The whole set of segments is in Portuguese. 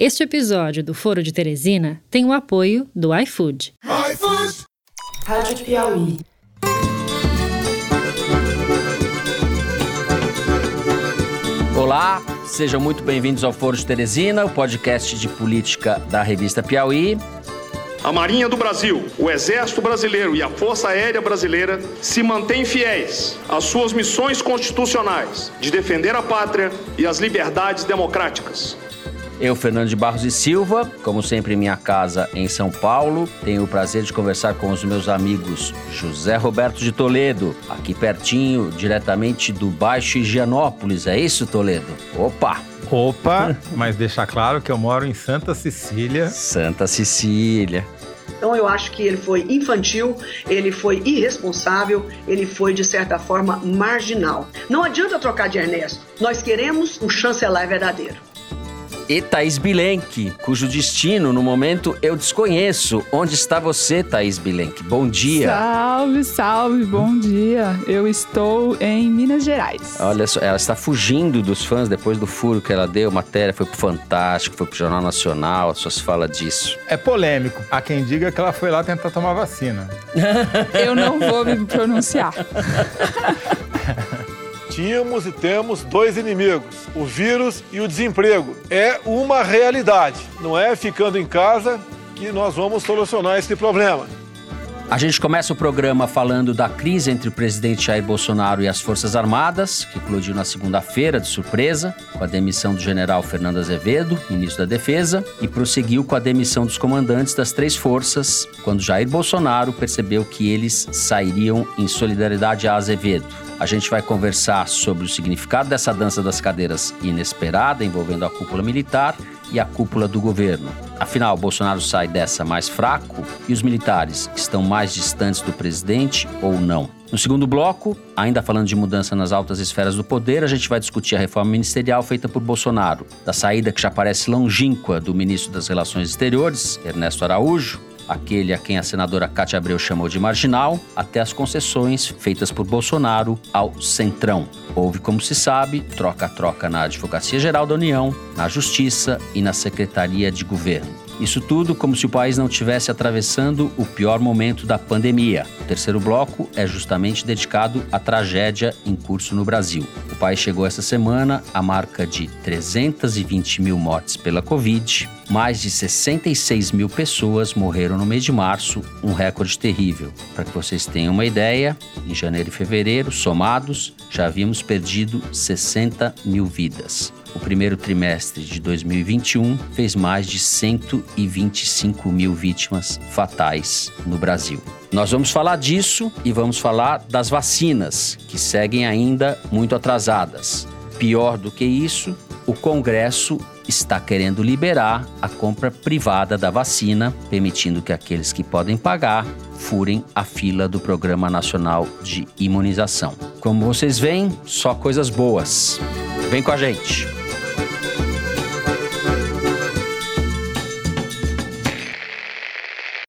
Este episódio do Foro de Teresina tem o apoio do iFood. iFood! Rádio Piauí. Olá, sejam muito bem-vindos ao Foro de Teresina, o podcast de política da revista Piauí. A Marinha do Brasil, o Exército Brasileiro e a Força Aérea Brasileira se mantêm fiéis às suas missões constitucionais de defender a pátria e as liberdades democráticas. Eu, Fernando de Barros e Silva, como sempre em minha casa em São Paulo, tenho o prazer de conversar com os meus amigos José Roberto de Toledo, aqui pertinho, diretamente do Baixo Higienópolis. É isso, Toledo? Opa! Opa, mas deixar claro que eu moro em Santa Cecília. Santa Cecília. Então eu acho que ele foi infantil, ele foi irresponsável, ele foi de certa forma marginal. Não adianta trocar de Ernesto. Nós queremos um chanceler verdadeiro e Thaís Bilenque, cujo destino no momento eu desconheço. Onde está você, Thaís Bilenque? Bom dia. Salve, salve, bom dia. Eu estou em Minas Gerais. Olha só, ela está fugindo dos fãs depois do furo que ela deu. Matéria foi pro Fantástico, foi pro Jornal Nacional, só se fala disso. É polêmico. Há quem diga que ela foi lá tentar tomar vacina. eu não vou me pronunciar. tínhamos e temos dois inimigos, o vírus e o desemprego. É uma realidade, não é ficando em casa que nós vamos solucionar esse problema. A gente começa o programa falando da crise entre o presidente Jair Bolsonaro e as Forças Armadas, que eclodiu na segunda-feira, de surpresa, com a demissão do general Fernando Azevedo, ministro da Defesa, e prosseguiu com a demissão dos comandantes das três forças, quando Jair Bolsonaro percebeu que eles sairiam em solidariedade a Azevedo. A gente vai conversar sobre o significado dessa dança das cadeiras inesperada envolvendo a cúpula militar e a cúpula do governo. Afinal, Bolsonaro sai dessa mais fraco e os militares estão mais distantes do presidente ou não? No segundo bloco, ainda falando de mudança nas altas esferas do poder, a gente vai discutir a reforma ministerial feita por Bolsonaro, da saída que já parece longínqua do ministro das Relações Exteriores, Ernesto Araújo, aquele a quem a senadora Cátia Abreu chamou de marginal, até as concessões feitas por Bolsonaro ao Centrão. Houve, como se sabe, troca-troca na Advocacia Geral da União, na Justiça e na Secretaria de Governo. Isso tudo como se o país não estivesse atravessando o pior momento da pandemia. O terceiro bloco é justamente dedicado à tragédia em curso no Brasil. O país chegou essa semana à marca de 320 mil mortes pela Covid. Mais de 66 mil pessoas morreram no mês de março, um recorde terrível. Para que vocês tenham uma ideia, em janeiro e fevereiro, somados, já havíamos perdido 60 mil vidas. O primeiro trimestre de 2021 fez mais de 125 mil vítimas fatais no Brasil. Nós vamos falar disso e vamos falar das vacinas, que seguem ainda muito atrasadas. Pior do que isso, o Congresso está querendo liberar a compra privada da vacina, permitindo que aqueles que podem pagar furem a fila do Programa Nacional de Imunização. Como vocês veem, só coisas boas. Vem com a gente!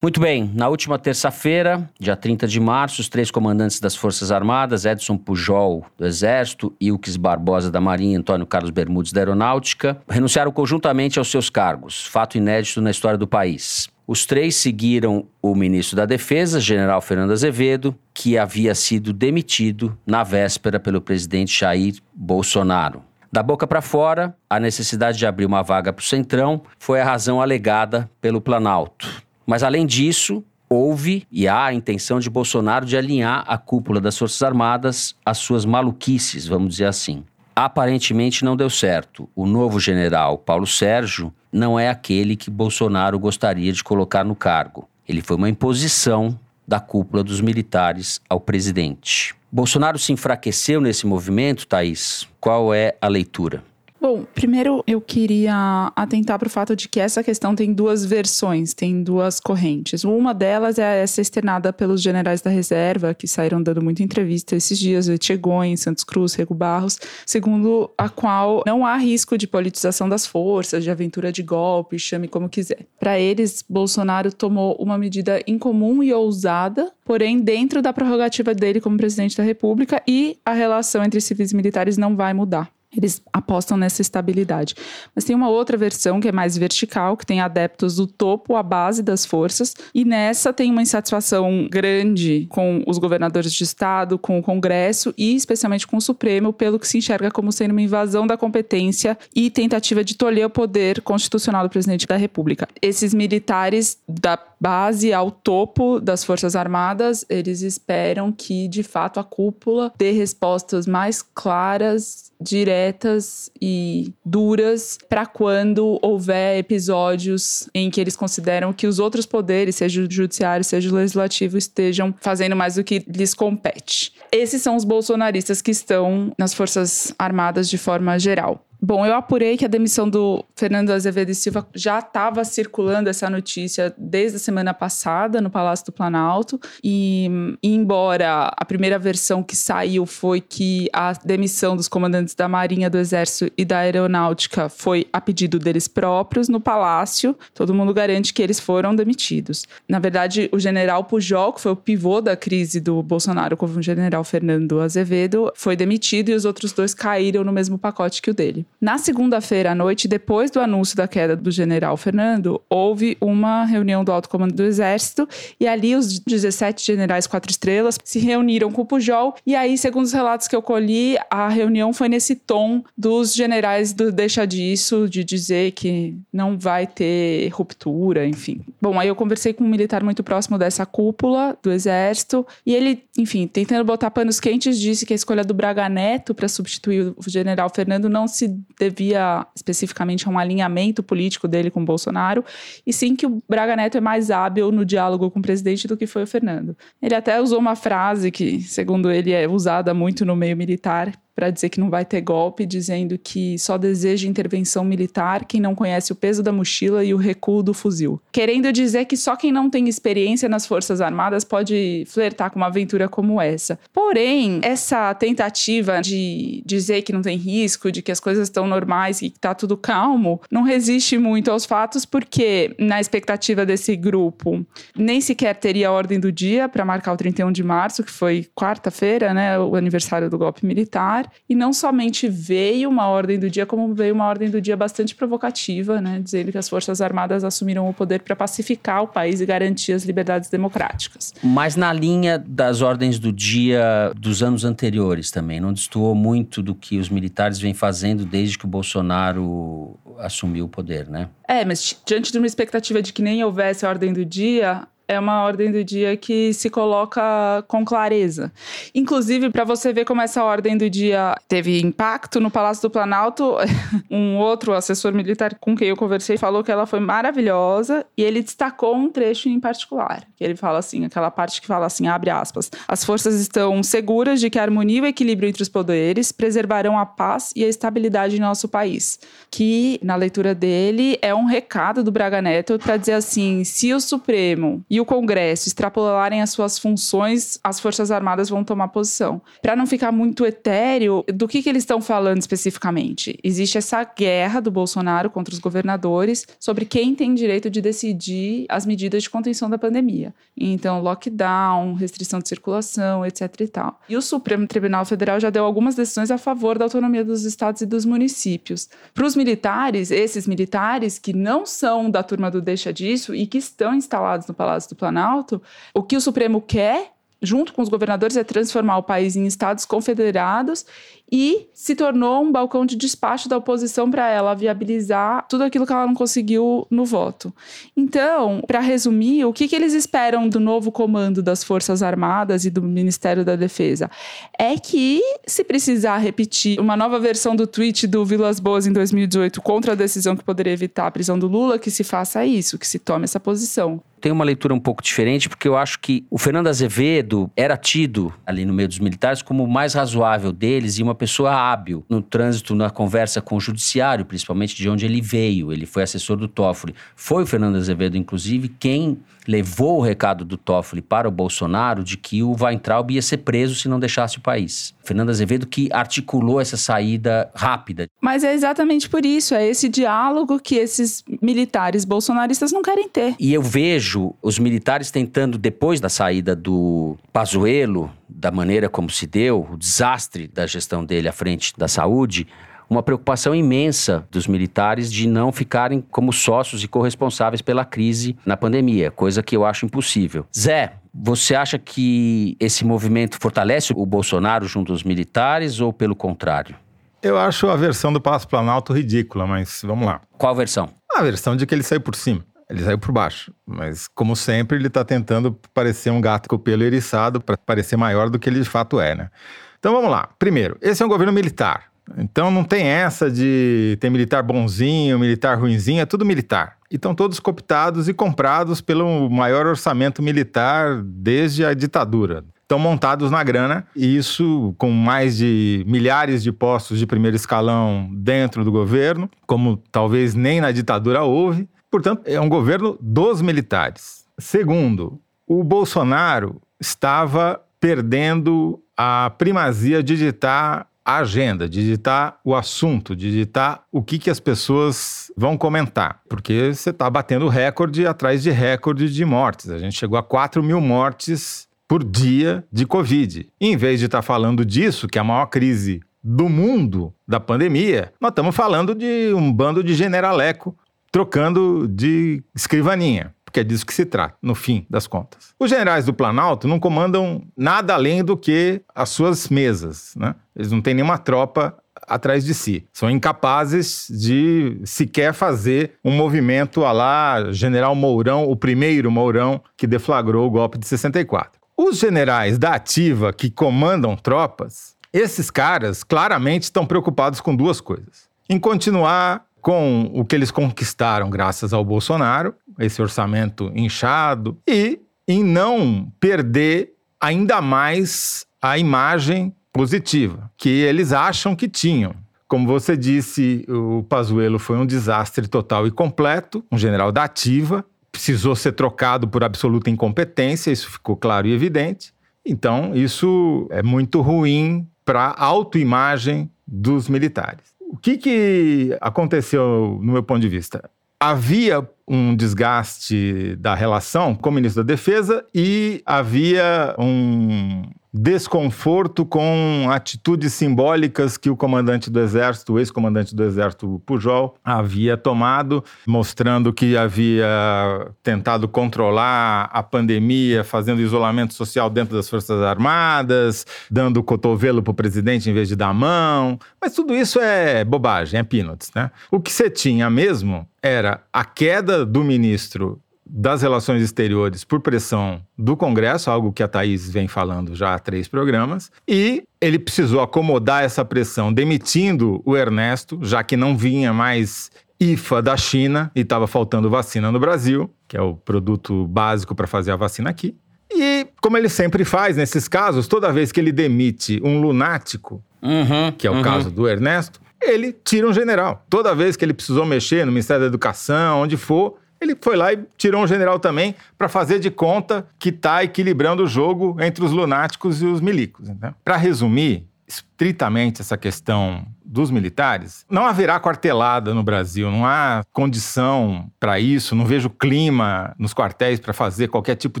Muito bem, na última terça-feira, dia 30 de março, os três comandantes das Forças Armadas, Edson Pujol, do Exército, Ilques Barbosa, da Marinha e Antônio Carlos Bermudes, da Aeronáutica, renunciaram conjuntamente aos seus cargos, fato inédito na história do país. Os três seguiram o ministro da Defesa, general Fernando Azevedo, que havia sido demitido na véspera pelo presidente Jair Bolsonaro. Da boca para fora, a necessidade de abrir uma vaga para o Centrão foi a razão alegada pelo Planalto. Mas, além disso, houve e há a intenção de Bolsonaro de alinhar a cúpula das Forças Armadas às suas maluquices, vamos dizer assim. Aparentemente não deu certo. O novo general Paulo Sérgio não é aquele que Bolsonaro gostaria de colocar no cargo. Ele foi uma imposição da cúpula dos militares ao presidente. Bolsonaro se enfraqueceu nesse movimento, Thaís? Qual é a leitura? Bom, primeiro eu queria atentar para o fato de que essa questão tem duas versões, tem duas correntes. Uma delas é essa externada pelos generais da reserva, que saíram dando muita entrevista esses dias, Etchegon, Santos Cruz, Rego Barros, segundo a qual não há risco de politização das forças, de aventura de golpe, chame como quiser. Para eles, Bolsonaro tomou uma medida incomum e ousada, porém dentro da prerrogativa dele como presidente da República e a relação entre civis e militares não vai mudar. Eles apostam nessa estabilidade. Mas tem uma outra versão que é mais vertical, que tem adeptos do topo à base das forças, e nessa tem uma insatisfação grande com os governadores de estado, com o Congresso e especialmente com o Supremo, pelo que se enxerga como sendo uma invasão da competência e tentativa de tolher o poder constitucional do presidente da República. Esses militares da base ao topo das Forças Armadas, eles esperam que, de fato, a cúpula dê respostas mais claras diretas e duras para quando houver episódios em que eles consideram que os outros poderes, seja o judiciário, seja o legislativo, estejam fazendo mais do que lhes compete. Esses são os bolsonaristas que estão nas Forças Armadas de forma geral. Bom, eu apurei que a demissão do Fernando Azevedo e Silva já estava circulando essa notícia desde a semana passada no Palácio do Planalto. E, embora a primeira versão que saiu foi que a demissão dos comandantes da Marinha, do Exército e da Aeronáutica foi a pedido deles próprios no Palácio, todo mundo garante que eles foram demitidos. Na verdade, o general Pujol, que foi o pivô da crise do Bolsonaro com o general Fernando Azevedo, foi demitido e os outros dois caíram no mesmo pacote que o dele. Na segunda-feira à noite, depois do anúncio da queda do general Fernando, houve uma reunião do alto comando do Exército e ali os 17 generais quatro estrelas se reuniram com o Pujol e aí, segundo os relatos que eu colhi, a reunião foi nesse tom dos generais do deixa disso, de dizer que não vai ter ruptura, enfim. Bom, aí eu conversei com um militar muito próximo dessa cúpula do Exército e ele, enfim, tentando botar panos quentes, disse que a escolha do Braga Neto para substituir o general Fernando não se devia especificamente a um alinhamento político dele com Bolsonaro, e sim que o Braga Neto é mais hábil no diálogo com o presidente do que foi o Fernando. Ele até usou uma frase que, segundo ele, é usada muito no meio militar, para dizer que não vai ter golpe, dizendo que só deseja intervenção militar quem não conhece o peso da mochila e o recuo do fuzil. Querendo dizer que só quem não tem experiência nas Forças Armadas pode flertar com uma aventura como essa. Porém, essa tentativa de dizer que não tem risco, de que as coisas estão normais e que está tudo calmo, não resiste muito aos fatos, porque na expectativa desse grupo, nem sequer teria a ordem do dia para marcar o 31 de março, que foi quarta-feira, né, o aniversário do golpe militar e não somente veio uma ordem do dia, como veio uma ordem do dia bastante provocativa, né, dizendo que as Forças Armadas assumiram o poder para pacificar o país e garantir as liberdades democráticas. Mas na linha das ordens do dia dos anos anteriores também, não destoou muito do que os militares vêm fazendo desde que o Bolsonaro assumiu o poder, né? É, mas diante de uma expectativa de que nem houvesse ordem do dia, é uma ordem do dia que se coloca com clareza. Inclusive, para você ver como essa ordem do dia teve impacto no Palácio do Planalto, um outro assessor militar com quem eu conversei falou que ela foi maravilhosa e ele destacou um trecho em particular. Que ele fala assim, aquela parte que fala assim, abre aspas: "As forças estão seguras de que a harmonia e o equilíbrio entre os poderes preservarão a paz e a estabilidade em nosso país." Que na leitura dele é um recado do Braga Neto para dizer assim, se o Supremo e o Congresso extrapolarem as suas funções, as Forças Armadas vão tomar posição. Para não ficar muito etéreo, do que, que eles estão falando especificamente? Existe essa guerra do Bolsonaro contra os governadores sobre quem tem direito de decidir as medidas de contenção da pandemia. Então, lockdown, restrição de circulação, etc e tal. E o Supremo Tribunal Federal já deu algumas decisões a favor da autonomia dos estados e dos municípios. Para os militares, esses militares que não são da turma do deixa disso e que estão instalados no Palácio do Planalto, o que o Supremo quer junto com os governadores, é transformar o país em estados confederados e se tornou um balcão de despacho da oposição para ela viabilizar tudo aquilo que ela não conseguiu no voto. Então, para resumir, o que, que eles esperam do novo comando das Forças Armadas e do Ministério da Defesa? É que, se precisar repetir uma nova versão do tweet do Vilas Boas em 2018 contra a decisão que poderia evitar a prisão do Lula, que se faça isso, que se tome essa posição tem uma leitura um pouco diferente, porque eu acho que o Fernando Azevedo era tido ali no meio dos militares como o mais razoável deles e uma pessoa hábil no trânsito, na conversa com o judiciário, principalmente de onde ele veio. Ele foi assessor do Toffoli. Foi o Fernando Azevedo, inclusive, quem levou o recado do Toffoli para o Bolsonaro de que o Weintraub ia ser preso se não deixasse o país. Fernando Azevedo que articulou essa saída rápida. Mas é exatamente por isso, é esse diálogo que esses militares bolsonaristas não querem ter. E eu vejo os militares tentando, depois da saída do Pazuello, da maneira como se deu, o desastre da gestão dele à frente da saúde, uma preocupação imensa dos militares de não ficarem como sócios e corresponsáveis pela crise na pandemia, coisa que eu acho impossível. Zé, você acha que esse movimento fortalece o Bolsonaro junto aos militares ou pelo contrário? Eu acho a versão do Palácio Planalto ridícula, mas vamos lá. Qual versão? A versão de que ele saiu por cima. Ele saiu por baixo. Mas, como sempre, ele está tentando parecer um gato com o pelo eriçado para parecer maior do que ele de fato é, né? Então vamos lá. Primeiro, esse é um governo militar. Então não tem essa de ter militar bonzinho, militar ruinzinho, é tudo militar. E estão todos cooptados e comprados pelo maior orçamento militar desde a ditadura. Estão montados na grana, e isso com mais de milhares de postos de primeiro escalão dentro do governo, como talvez nem na ditadura houve. Portanto, é um governo dos militares. Segundo, o Bolsonaro estava perdendo a primazia de ditar a agenda, de ditar o assunto, de ditar o que, que as pessoas vão comentar. Porque você está batendo recorde atrás de recorde de mortes. A gente chegou a 4 mil mortes por dia de Covid. E em vez de estar tá falando disso, que é a maior crise do mundo da pandemia, nós estamos falando de um bando de generaleco trocando de escrivaninha porque é disso que se trata, no fim das contas. Os generais do Planalto não comandam nada além do que as suas mesas, né? Eles não têm nenhuma tropa atrás de si. São incapazes de sequer fazer um movimento a lá General Mourão, o primeiro Mourão que deflagrou o golpe de 64. Os generais da ativa que comandam tropas, esses caras claramente estão preocupados com duas coisas. Em continuar com o que eles conquistaram graças ao Bolsonaro, esse orçamento inchado, e em não perder ainda mais a imagem positiva que eles acham que tinham. Como você disse, o Pazuello foi um desastre total e completo, um general da ativa, precisou ser trocado por absoluta incompetência, isso ficou claro e evidente. Então, isso é muito ruim para a autoimagem dos militares. O que, que aconteceu, no meu ponto de vista? Havia um desgaste da relação com o ministro da Defesa e havia um desconforto com atitudes simbólicas que o comandante do Exército, o ex-comandante do Exército Pujol, havia tomado, mostrando que havia tentado controlar a pandemia, fazendo isolamento social dentro das Forças Armadas, dando cotovelo para o presidente em vez de dar a mão. Mas tudo isso é bobagem, é peanuts, né? O que você tinha mesmo era a queda do ministro das relações exteriores por pressão do Congresso, algo que a Thaís vem falando já há três programas, e ele precisou acomodar essa pressão demitindo o Ernesto, já que não vinha mais IFA da China e estava faltando vacina no Brasil, que é o produto básico para fazer a vacina aqui. E como ele sempre faz nesses casos, toda vez que ele demite um lunático, uhum, que é o uhum. caso do Ernesto, ele tira um general. Toda vez que ele precisou mexer no Ministério da Educação, onde for, ele foi lá e tirou um general também para fazer de conta que está equilibrando o jogo entre os lunáticos e os milicos. Para resumir, estritamente essa questão dos militares, não haverá quartelada no Brasil, não há condição para isso, não vejo clima nos quartéis para fazer qualquer tipo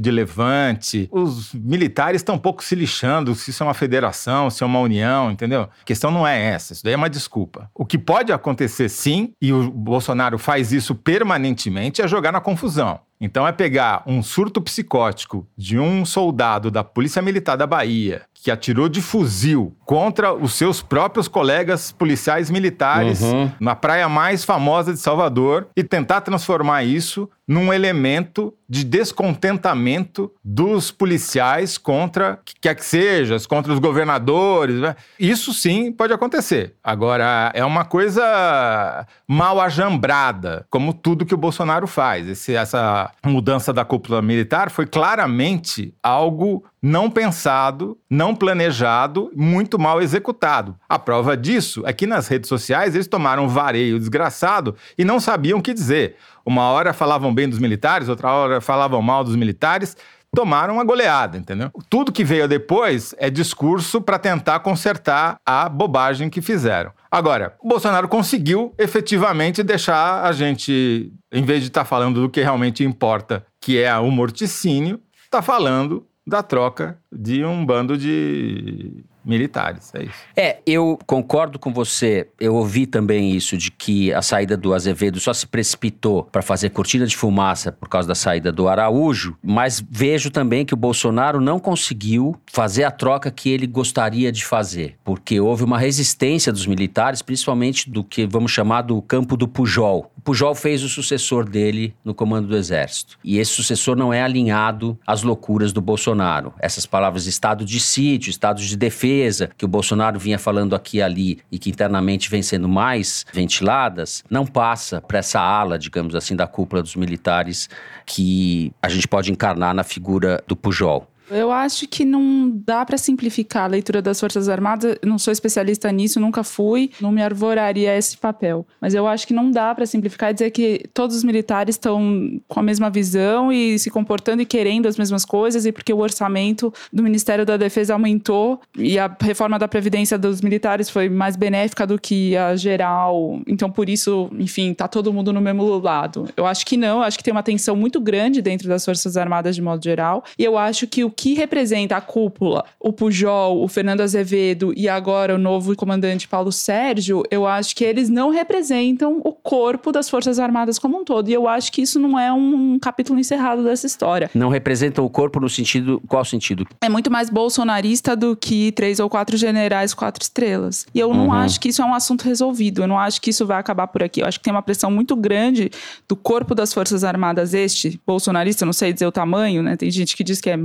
de levante. Os militares estão um pouco se lixando se isso é uma federação, se é uma união, entendeu? A questão não é essa, isso daí é uma desculpa. O que pode acontecer sim, e o Bolsonaro faz isso permanentemente, é jogar na confusão. Então é pegar um surto psicótico de um soldado da Polícia Militar da Bahia que atirou de fuzil contra os seus próprios colegas policiais militares uhum. na praia mais famosa de Salvador e tentar transformar isso num elemento de descontentamento dos policiais contra que quer que seja, contra os governadores. Né? Isso sim pode acontecer. Agora, é uma coisa mal ajambrada, como tudo que o Bolsonaro faz. Esse, essa mudança da cúpula militar foi claramente algo não pensado, não planejado, muito mal executado. A prova disso é que nas redes sociais eles tomaram um vareio desgraçado e não sabiam o que dizer. Uma hora falavam bem dos militares, outra hora falavam mal dos militares. Tomaram uma goleada, entendeu? Tudo que veio depois é discurso para tentar consertar a bobagem que fizeram. Agora, o Bolsonaro conseguiu efetivamente deixar a gente, em vez de estar tá falando do que realmente importa, que é o morticínio, está falando da troca de um bando de militares. É isso. É, eu concordo com você. Eu ouvi também isso de que a saída do Azevedo só se precipitou para fazer cortina de fumaça por causa da saída do Araújo, mas vejo também que o Bolsonaro não conseguiu fazer a troca que ele gostaria de fazer, porque houve uma resistência dos militares, principalmente do que vamos chamar do campo do Pujol. O Pujol fez o sucessor dele no comando do exército. E esse sucessor não é alinhado às loucuras do Bolsonaro. Essas palavras estado de sítio, estado de defesa, que o Bolsonaro vinha falando aqui e ali e que internamente vem sendo mais ventiladas, não passa para essa ala, digamos assim, da cúpula dos militares que a gente pode encarnar na figura do Pujol. Eu acho que não dá para simplificar a leitura das Forças Armadas. Não sou especialista nisso, nunca fui, não me arvoraria esse papel. Mas eu acho que não dá para simplificar e dizer que todos os militares estão com a mesma visão e se comportando e querendo as mesmas coisas e porque o orçamento do Ministério da Defesa aumentou e a reforma da previdência dos militares foi mais benéfica do que a geral. Então por isso, enfim, tá todo mundo no mesmo lado. Eu acho que não, eu acho que tem uma tensão muito grande dentro das Forças Armadas de modo geral e eu acho que o que representa a cúpula, o Pujol, o Fernando Azevedo e agora o novo comandante Paulo Sérgio, eu acho que eles não representam o corpo das Forças Armadas como um todo. E eu acho que isso não é um capítulo encerrado dessa história. Não representam o corpo no sentido. Qual sentido? É muito mais bolsonarista do que três ou quatro generais, quatro estrelas. E eu não Uhum. acho que isso é um assunto resolvido. Eu não acho que isso vai acabar por aqui. Eu acho que tem uma pressão muito grande do corpo das Forças Armadas, este bolsonarista, eu não sei dizer o tamanho, né? Tem gente que diz que é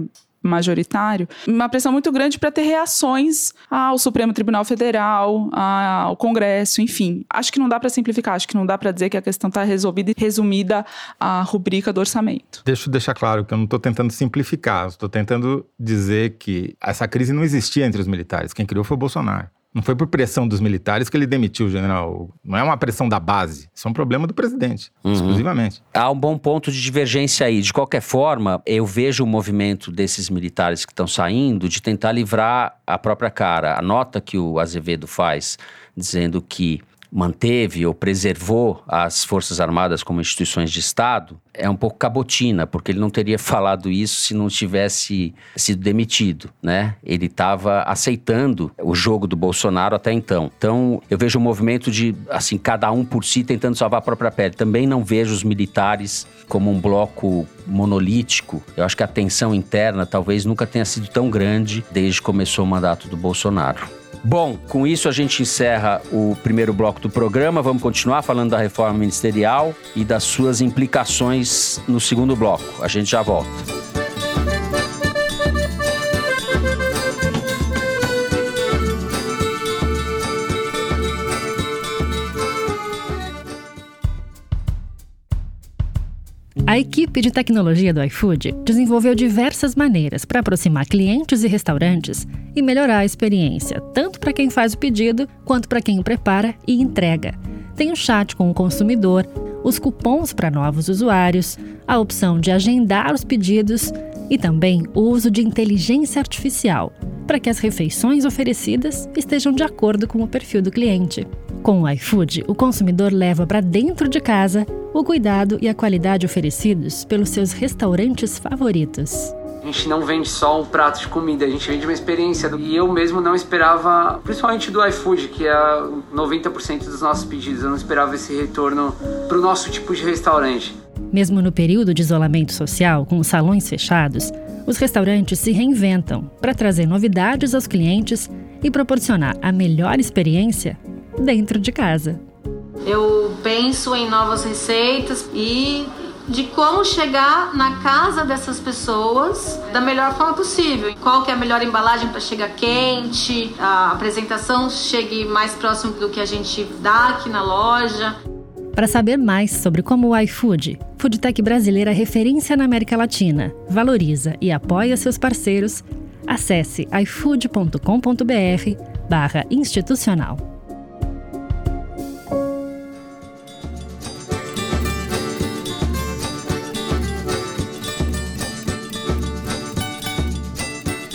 majoritário, uma pressão muito grande para ter reações ao Supremo Tribunal Federal, ao Congresso, enfim. Acho que não dá para simplificar, acho que não dá para dizer que a questão está resolvida e resumida à rubrica do orçamento. Deixa eu deixar claro que eu não estou tentando simplificar, estou tentando dizer que essa crise não existia entre os militares. Quem criou foi o Bolsonaro. Não foi por pressão dos militares que ele demitiu o general. Não é uma pressão da base. Isso é um problema do presidente, exclusivamente. Há um bom ponto de divergência aí. De qualquer forma, eu vejo o movimento desses militares que estão saindo de tentar livrar a própria cara. A nota que o Azevedo faz dizendo que manteve ou preservou as Forças Armadas como instituições de Estado é um pouco cabotina, porque ele não teria falado isso se não tivesse sido demitido, né? Ele estava aceitando o jogo do Bolsonaro até então. Então, eu vejo um movimento de, assim, cada um por si tentando salvar a própria pele. Também não vejo os militares como um bloco monolítico. Eu acho que a tensão interna talvez nunca tenha sido tão grande desde que começou o mandato do Bolsonaro. Bom, com isso a gente encerra o primeiro bloco do programa. Vamos continuar falando da reforma ministerial e das suas implicações no segundo bloco. A gente já volta. A equipe de tecnologia do iFood desenvolveu diversas maneiras para aproximar clientes e restaurantes e melhorar a experiência, tanto para quem faz o pedido quanto para quem o prepara e entrega. Tem o chat com o consumidor, os cupons para novos usuários, a opção de agendar os pedidos e também o uso de inteligência artificial para que as refeições oferecidas estejam de acordo com o perfil do cliente. Com o iFood, o consumidor leva para dentro de casa o cuidado e a qualidade oferecidos pelos seus restaurantes favoritos. A gente não vende só um prato de comida, a gente vende uma experiência. E eu mesmo não esperava, principalmente do iFood, que é 90% dos nossos pedidos, eu não esperava esse retorno para o nosso tipo de restaurante. Mesmo no período de isolamento social, com os salões fechados, os restaurantes se reinventam para trazer novidades aos clientes e proporcionar a melhor experiência dentro de casa. Eu penso em novas receitas e de como chegar na casa dessas pessoas da melhor forma possível. Qual que é a melhor embalagem para chegar quente, a apresentação chegue mais próximo do que a gente dá aqui na loja. Para saber mais sobre como o iFood, Foodtech brasileira referência na América Latina, valoriza e apoia seus parceiros, acesse ifood.com.br barra institucional.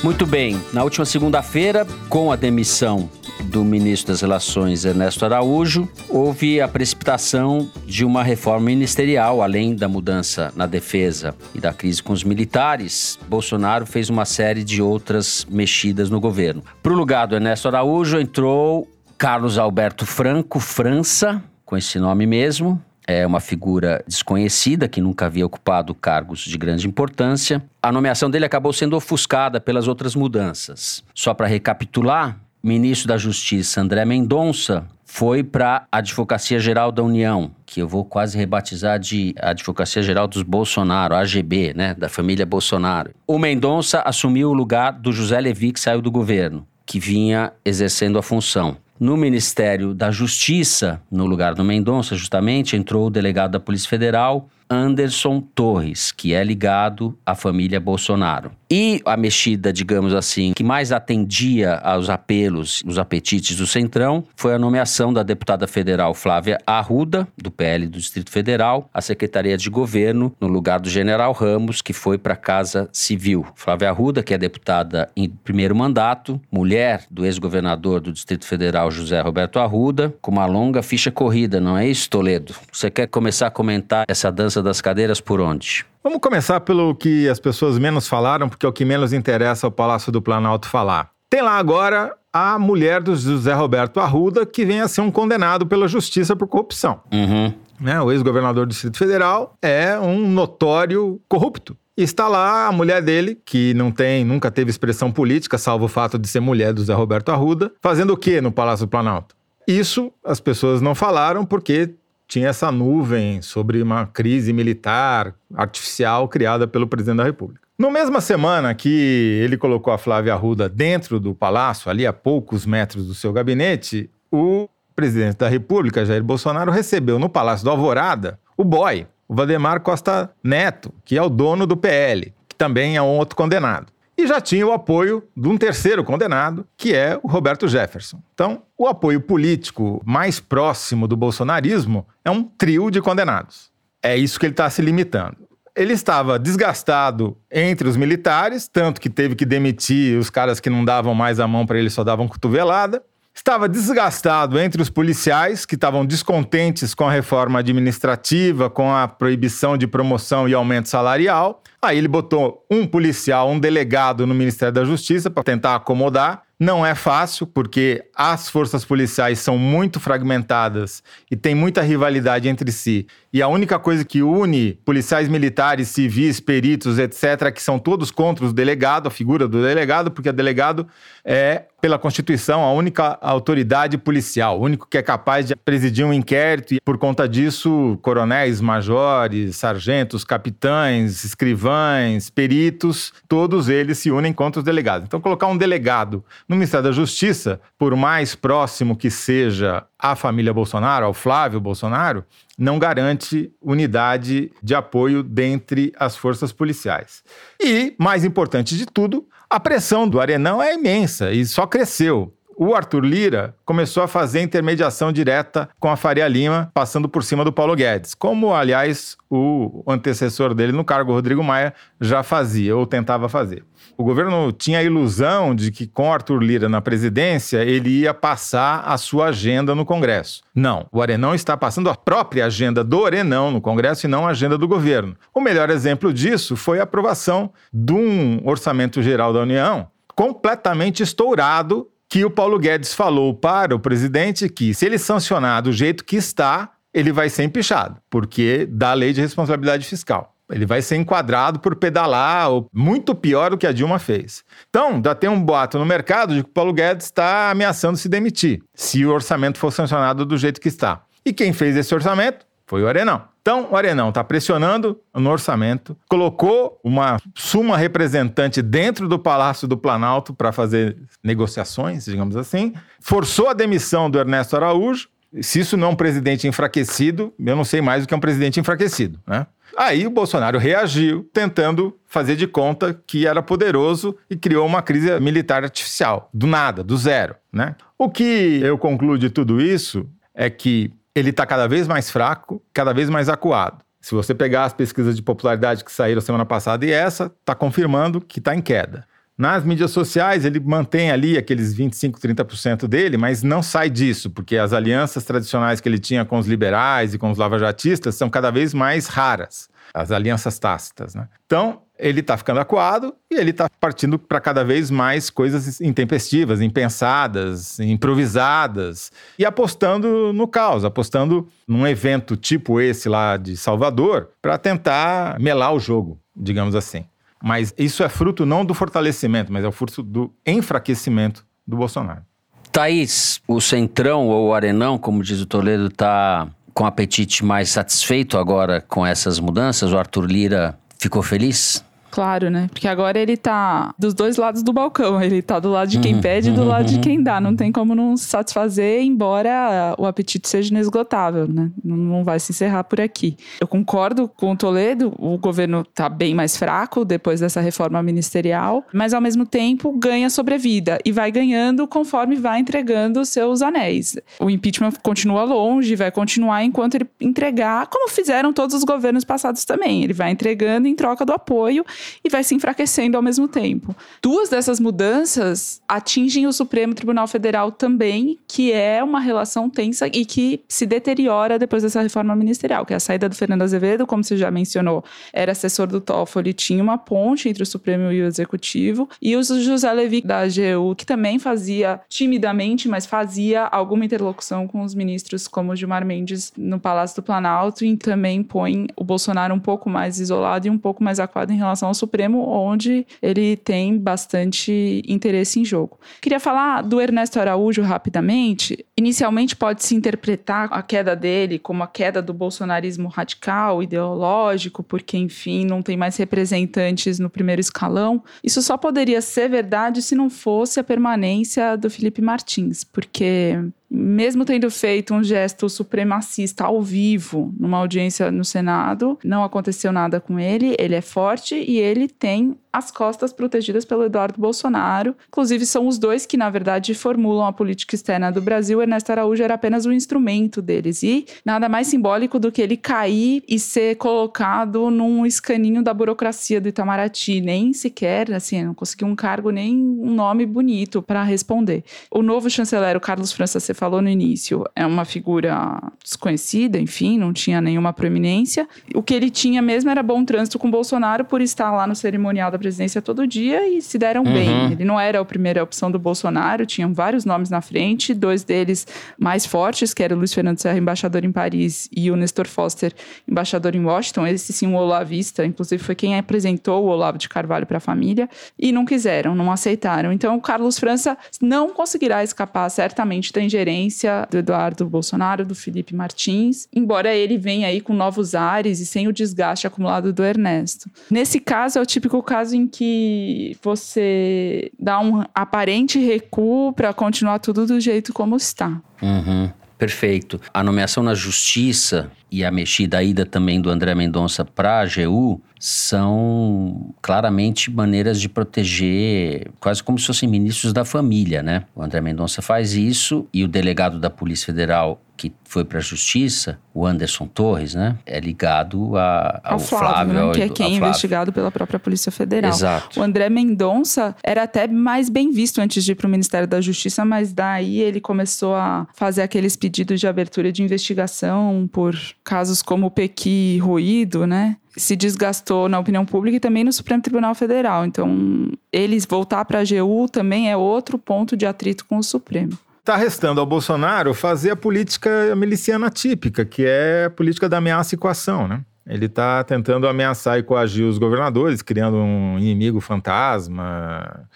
Muito bem, na última segunda-feira, com a demissão do ministro das Relações Ernesto Araújo, houve a precipitação de uma reforma ministerial, além da mudança na defesa e da crise com os militares. Bolsonaro fez uma série de outras mexidas no governo. Para o lugar do Ernesto Araújo entrou Carlos Alberto Franco, França, com esse nome mesmo, é uma figura desconhecida que nunca havia ocupado cargos de grande importância. A nomeação dele acabou sendo ofuscada pelas outras mudanças. Só para recapitular, ministro da Justiça André Mendonça foi para a Advocacia Geral da União, que eu vou quase rebatizar de Advocacia Geral dos Bolsonaro, AGB, né, da família Bolsonaro. O Mendonça assumiu o lugar do José Levi que saiu do governo, que vinha exercendo a função. No Ministério da Justiça, no lugar do Mendonça, justamente, entrou o delegado da Polícia Federal, Anderson Torres, que é ligado à família Bolsonaro. E a mexida, digamos assim, que mais atendia aos apelos, os apetites do Centrão, foi a nomeação da deputada federal Flávia Arruda, do PL do Distrito Federal, à Secretaria de Governo, no lugar do general Ramos, que foi para a Casa Civil. Flávia Arruda, que é deputada em primeiro mandato, mulher do ex-governador do Distrito Federal, José Roberto Arruda, com uma longa ficha corrida, não é isso, Toledo? Você quer começar a comentar essa dança das cadeiras por onde? Vamos começar pelo que as pessoas menos falaram, porque é o que menos interessa ao Palácio do Planalto falar. Tem lá agora a mulher do José Roberto Arruda, que vem a ser um condenado pela justiça por corrupção. Uhum. Né? O ex-governador do Distrito Federal é um notório corrupto. E está lá a mulher dele, que não tem, nunca teve expressão política, salvo o fato de ser mulher do José Roberto Arruda, fazendo o que no Palácio do Planalto? Isso as pessoas não falaram porque tinha essa nuvem sobre uma crise militar artificial criada pelo presidente da República. No mesma semana que ele colocou a Flávia Arruda dentro do palácio, ali a poucos metros do seu gabinete, o presidente da República, Jair Bolsonaro, recebeu no Palácio do Alvorada o boy, o Valdemar Costa Neto, que é o dono do PL, que também é um outro condenado e já tinha o apoio de um terceiro condenado, que é o Roberto Jefferson. Então, o apoio político mais próximo do bolsonarismo é um trio de condenados. É isso que ele está se limitando. Ele estava desgastado entre os militares, tanto que teve que demitir os caras que não davam mais a mão para ele, só davam cotovelada. Estava desgastado entre os policiais, que estavam descontentes com a reforma administrativa, com a proibição de promoção e aumento salarial. Aí ele botou um policial, um delegado no Ministério da Justiça para tentar acomodar. Não é fácil, porque as forças policiais são muito fragmentadas e tem muita rivalidade entre si. E a única coisa que une policiais militares, civis, peritos, etc., que são todos contra o delegado, a figura do delegado, porque o delegado é, pela Constituição, a única autoridade policial, o único que é capaz de presidir um inquérito e, por conta disso, coronéis, majores, sargentos, capitães, escrivães, peritos, todos eles se unem contra os delegados. Então, colocar um delegado no Ministério da Justiça, por mais próximo que seja à família Bolsonaro, ao Flávio Bolsonaro, não garante unidade de apoio dentre as forças policiais. E, mais importante de tudo, a pressão do Arenão é imensa e só cresceu o Arthur Lira começou a fazer intermediação direta com a Faria Lima, passando por cima do Paulo Guedes, como, aliás, o antecessor dele no cargo, Rodrigo Maia, já fazia ou tentava fazer. O governo tinha a ilusão de que com Arthur Lira na presidência ele ia passar a sua agenda no Congresso. Não, o Arenão está passando a própria agenda do Arenão no Congresso e não a agenda do governo. O melhor exemplo disso foi a aprovação de um orçamento geral da União completamente estourado que o Paulo Guedes falou para o presidente que, se ele sancionar do jeito que está, ele vai ser empichado, porque da lei de responsabilidade fiscal. Ele vai ser enquadrado por pedalar, ou muito pior do que a Dilma fez. Então, já tem um boato no mercado de que o Paulo Guedes está ameaçando se demitir, se o orçamento for sancionado do jeito que está. E quem fez esse orçamento foi o Arenão. Então, o Arenão está pressionando no orçamento, colocou uma suma representante dentro do Palácio do Planalto para fazer negociações, digamos assim, forçou a demissão do Ernesto Araújo. Se isso não é um presidente enfraquecido, eu não sei mais o que é um presidente enfraquecido, né? Aí o Bolsonaro reagiu, tentando fazer de conta que era poderoso e criou uma crise militar artificial, do nada, do zero, né? O que eu concluo de tudo isso é que ele está cada vez mais fraco, cada vez mais acuado. Se você pegar as pesquisas de popularidade que saíram semana passada e essa, está confirmando que está em queda. Nas mídias sociais, ele mantém ali aqueles 25, 30% dele, mas não sai disso, porque as alianças tradicionais que ele tinha com os liberais e com os lavajatistas são cada vez mais raras. As alianças tácitas, né? Então, ele está ficando acuado e ele está partindo para cada vez mais coisas intempestivas, impensadas, improvisadas e apostando no caos, apostando num evento tipo esse lá de Salvador para tentar melar o jogo, digamos assim. Mas isso é fruto não do fortalecimento, mas é o fruto do enfraquecimento do Bolsonaro. Thaís, o Centrão ou o Arenão, como diz o Toledo, está com apetite mais satisfeito agora com essas mudanças? O Arthur Lira ficou feliz? Claro, né? Porque agora ele tá dos dois lados do balcão. Ele tá do lado de quem uhum. pede e do lado de uhum. quem dá. Não tem como não se satisfazer, embora o apetite seja inesgotável, né? Não vai se encerrar por aqui. Eu concordo com o Toledo, o governo tá bem mais fraco depois dessa reforma ministerial, mas ao mesmo tempo ganha sobrevida e vai ganhando conforme vai entregando seus anéis. O impeachment continua longe, vai continuar enquanto ele entregar, como fizeram todos os governos passados também. Ele vai entregando em troca do apoio e vai se enfraquecendo ao mesmo tempo. Duas dessas mudanças atingem o Supremo Tribunal Federal também, que é uma relação tensa e que se deteriora depois dessa reforma ministerial, que é a saída do Fernando Azevedo, como você já mencionou, era assessor do Toffoli, tinha uma ponte entre o Supremo e o Executivo, e o José Levi da AGU, que também fazia timidamente, mas fazia alguma interlocução com os ministros como Gilmar Mendes no Palácio do Planalto e também põe o Bolsonaro um pouco mais isolado e um pouco mais aquado em relação ao Supremo, onde ele tem bastante interesse em jogo. Queria falar do Ernesto Araújo rapidamente. Inicialmente pode se interpretar a queda dele como a queda do bolsonarismo radical, ideológico, porque, enfim, não tem mais representantes no primeiro escalão. Isso só poderia ser verdade se não fosse a permanência do Felipe Martins, porque mesmo tendo feito um gesto supremacista ao vivo numa audiência no Senado, não aconteceu nada com ele. Ele é forte e ele tem as costas protegidas pelo Eduardo Bolsonaro. Inclusive, são os dois que, na verdade, formulam a política externa do Brasil. Ernesto Araújo era apenas um instrumento deles. E nada mais simbólico do que ele cair e ser colocado num escaninho da burocracia do Itamaraty. Nem sequer, assim, não conseguiu um cargo, nem um nome bonito para responder. O novo chanceler, o Carlos França, falou no início, é uma figura desconhecida, enfim, não tinha nenhuma proeminência. O que ele tinha mesmo era bom trânsito com Bolsonaro por estar lá no cerimonial da presidência todo dia e se deram uhum. bem. Ele não era a primeira opção do Bolsonaro, tinham vários nomes na frente, dois deles mais fortes, que era o Luiz Fernando Serra, embaixador em Paris, e o Nestor Foster, embaixador em Washington. Esse sim, um olavista, inclusive foi quem apresentou o Olavo de Carvalho para a família, e não quiseram, não aceitaram. Então, o Carlos França não conseguirá escapar certamente da ingerência do Eduardo Bolsonaro, do Felipe Martins, embora ele venha aí com novos ares e sem o desgaste acumulado do Ernesto. Nesse caso, é o típico caso em que você dá um aparente recuo para continuar tudo do jeito como está. Uhum. Perfeito. A nomeação na justiça e a mexida a ida também do André Mendonça para a AGU são claramente maneiras de proteger, quase como se fossem ministros da família, né? O André Mendonça faz isso e o delegado da Polícia Federal que foi para a justiça, o Anderson Torres, né? É ligado a, ao, ao Flávio, Flávio né? que é quem é investigado pela própria Polícia Federal. Exato. O André Mendonça era até mais bem visto antes de ir para o Ministério da Justiça, mas daí ele começou a fazer aqueles pedidos de abertura de investigação por casos como o Pequi ruído, né? se desgastou na opinião pública e também no Supremo Tribunal Federal. Então, eles voltar para a AGU também é outro ponto de atrito com o Supremo. Está restando ao Bolsonaro fazer a política miliciana típica, que é a política da ameaça e coação, né? Ele está tentando ameaçar e coagir os governadores, criando um inimigo fantasma,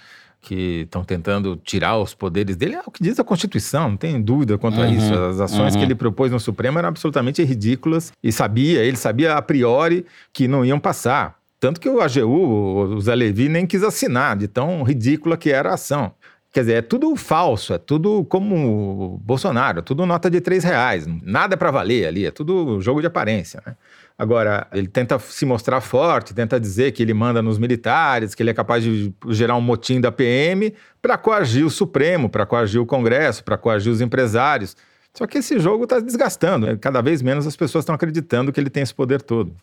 que estão tentando tirar os poderes dele. É o que diz a Constituição, não tem dúvida quanto uhum, a isso. As ações uhum. que ele propôs no Supremo eram absolutamente ridículas e sabia, ele sabia a priori que não iam passar. Tanto que o AGU, o Zé Levi, nem quis assinar, de tão ridícula que era a ação. Quer dizer, é tudo falso, é tudo como Bolsonaro, é tudo nota de três reais, nada é para valer ali, é tudo jogo de aparência, né? Agora, ele tenta se mostrar forte, tenta dizer que ele manda nos militares, que ele é capaz de gerar um motim da PM para coagir o Supremo, para coagir o Congresso, para coagir os empresários. Só que esse jogo está desgastando, cada vez menos as pessoas estão acreditando que ele tem esse poder todo.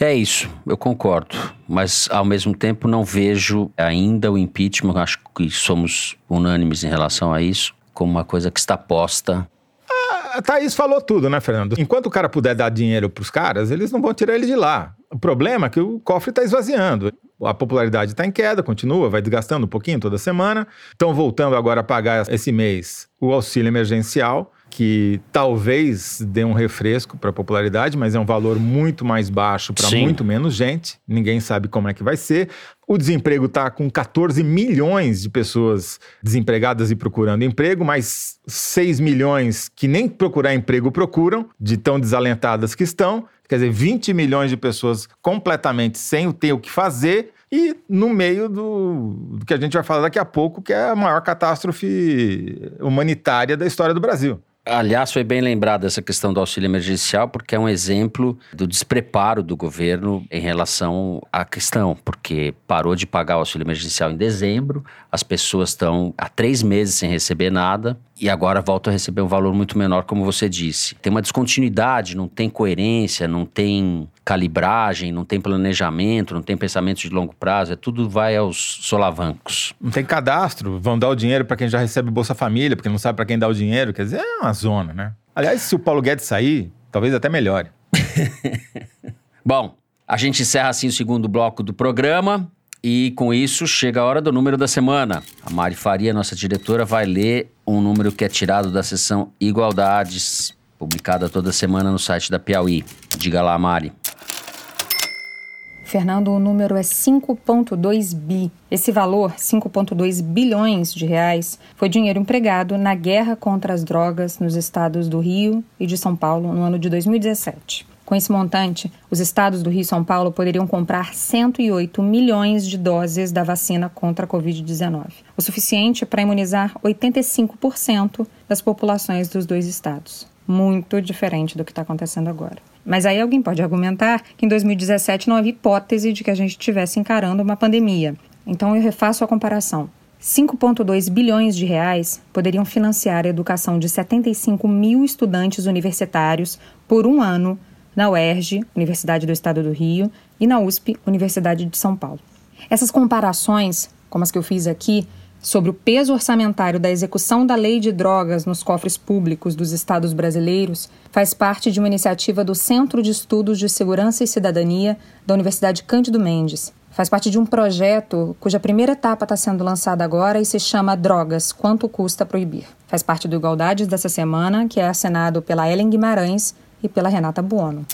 É isso, eu concordo. Mas, ao mesmo tempo, não vejo ainda o impeachment, acho que somos unânimes em relação a isso, como uma coisa que está posta a Thaís falou tudo, né, Fernando? Enquanto o cara puder dar dinheiro para os caras, eles não vão tirar ele de lá. O problema é que o cofre está esvaziando. A popularidade está em queda, continua, vai desgastando um pouquinho toda semana. Estão voltando agora a pagar esse mês o auxílio emergencial que talvez dê um refresco para a popularidade, mas é um valor muito mais baixo para muito menos gente. Ninguém sabe como é que vai ser. O desemprego está com 14 milhões de pessoas desempregadas e procurando emprego, mais 6 milhões que nem procurar emprego procuram, de tão desalentadas que estão. Quer dizer, 20 milhões de pessoas completamente sem ter o que fazer e no meio do, do, que a gente vai falar daqui a pouco, que é a maior catástrofe humanitária da história do Brasil. Aliás, foi bem lembrado essa questão do auxílio emergencial, porque é um exemplo do despreparo do governo em relação à questão, porque parou de pagar o auxílio emergencial em dezembro, as pessoas estão há três meses sem receber nada, e agora voltam a receber um valor muito menor, como você disse. Tem uma descontinuidade, não tem coerência, não tem calibragem, não tem planejamento, não tem pensamento de longo prazo, é tudo vai aos solavancos. Não tem cadastro, vão dar o dinheiro para quem já recebe Bolsa Família, porque não sabe para quem dá o dinheiro, quer dizer, é uma zona, né? Aliás, se o Paulo Guedes sair, talvez até melhore. Bom, a gente encerra assim o segundo bloco do programa. E com isso chega a hora do número da semana. A Mari Faria, nossa diretora, vai ler um número que é tirado da seção Igualdades, publicada toda semana no site da Piauí. Diga lá, Mari. Fernando, o número é 5,2 bi. Esse valor, 5,2 bilhões de reais, foi dinheiro empregado na guerra contra as drogas nos estados do Rio e de São Paulo no ano de 2017. Com esse montante, os estados do Rio e São Paulo poderiam comprar 108 milhões de doses da vacina contra a Covid-19, o suficiente para imunizar 85% das populações dos dois estados. Muito diferente do que está acontecendo agora. Mas aí alguém pode argumentar que em 2017 não havia hipótese de que a gente estivesse encarando uma pandemia. Então eu refaço a comparação. 5,2 bilhões de reais poderiam financiar a educação de 75 mil estudantes universitários por um ano na UERJ, Universidade do Estado do Rio, e na USP, Universidade de São Paulo. Essas comparações, como as que eu fiz aqui, sobre o peso orçamentário da execução da lei de drogas nos cofres públicos dos estados brasileiros faz parte de uma iniciativa do Centro de Estudos de Segurança e Cidadania da Universidade Cândido Mendes. Faz parte de um projeto cuja primeira etapa está sendo lançada agora e se chama Drogas: Quanto Custa Proibir. Faz parte do Igualdades dessa semana, que é assinado pela Ellen Guimarães, e pela Renata Buono.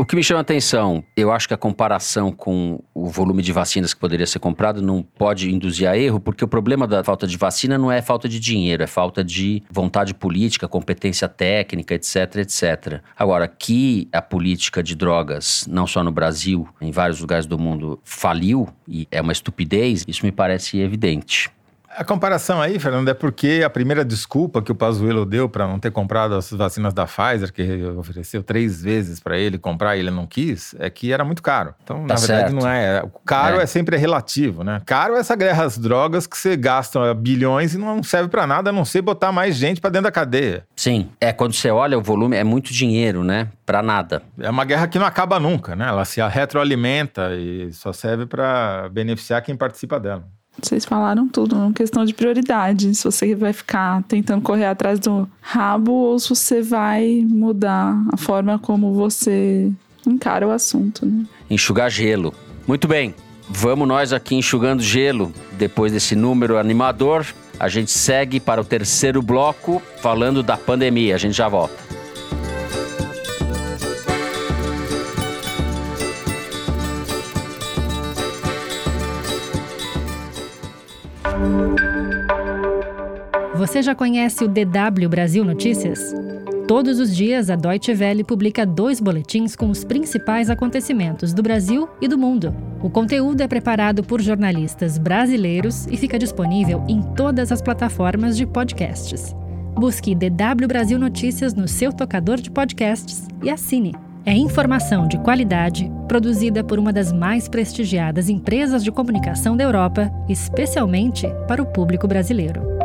O que me chama a atenção, eu acho que a comparação com o volume de vacinas que poderia ser comprado não pode induzir a erro, porque o problema da falta de vacina não é falta de dinheiro, é falta de vontade política, competência técnica, etc, etc. Agora, que a política de drogas, não só no Brasil, em vários lugares do mundo, faliu e é uma estupidez, isso me parece evidente. A comparação aí, Fernando, é porque a primeira desculpa que o Pazuello deu para não ter comprado as vacinas da Pfizer, que ofereceu três vezes para ele comprar e ele não quis, é que era muito caro. Então, tá na verdade, certo. não é. O caro é. é. sempre relativo, né? Caro é essa guerra às drogas que você gasta bilhões e não serve para nada, a não ser botar mais gente para dentro da cadeia. Sim. É, quando você olha o volume, é muito dinheiro, né? Para nada. É uma guerra que não acaba nunca, né? Ela se retroalimenta e só serve para beneficiar quem participa dela. Vocês falaram tudo, uma questão de prioridade. Se você vai ficar tentando correr atrás do rabo ou se você vai mudar a forma como você encara o assunto. Né? Enxugar gelo. Muito bem, vamos nós aqui enxugando gelo. Depois desse número animador, a gente segue para o terceiro bloco falando da pandemia. A gente já volta. Você já conhece o DW Brasil Notícias? Todos os dias, a Deutsche Welle publica dois boletins com os principais acontecimentos do Brasil e do mundo. O conteúdo é preparado por jornalistas brasileiros e fica disponível em todas as plataformas de podcasts. Busque DW Brasil Notícias no seu tocador de podcasts e assine. É informação de qualidade, produzida por uma das mais prestigiadas empresas de comunicação da Europa, especialmente para o público brasileiro.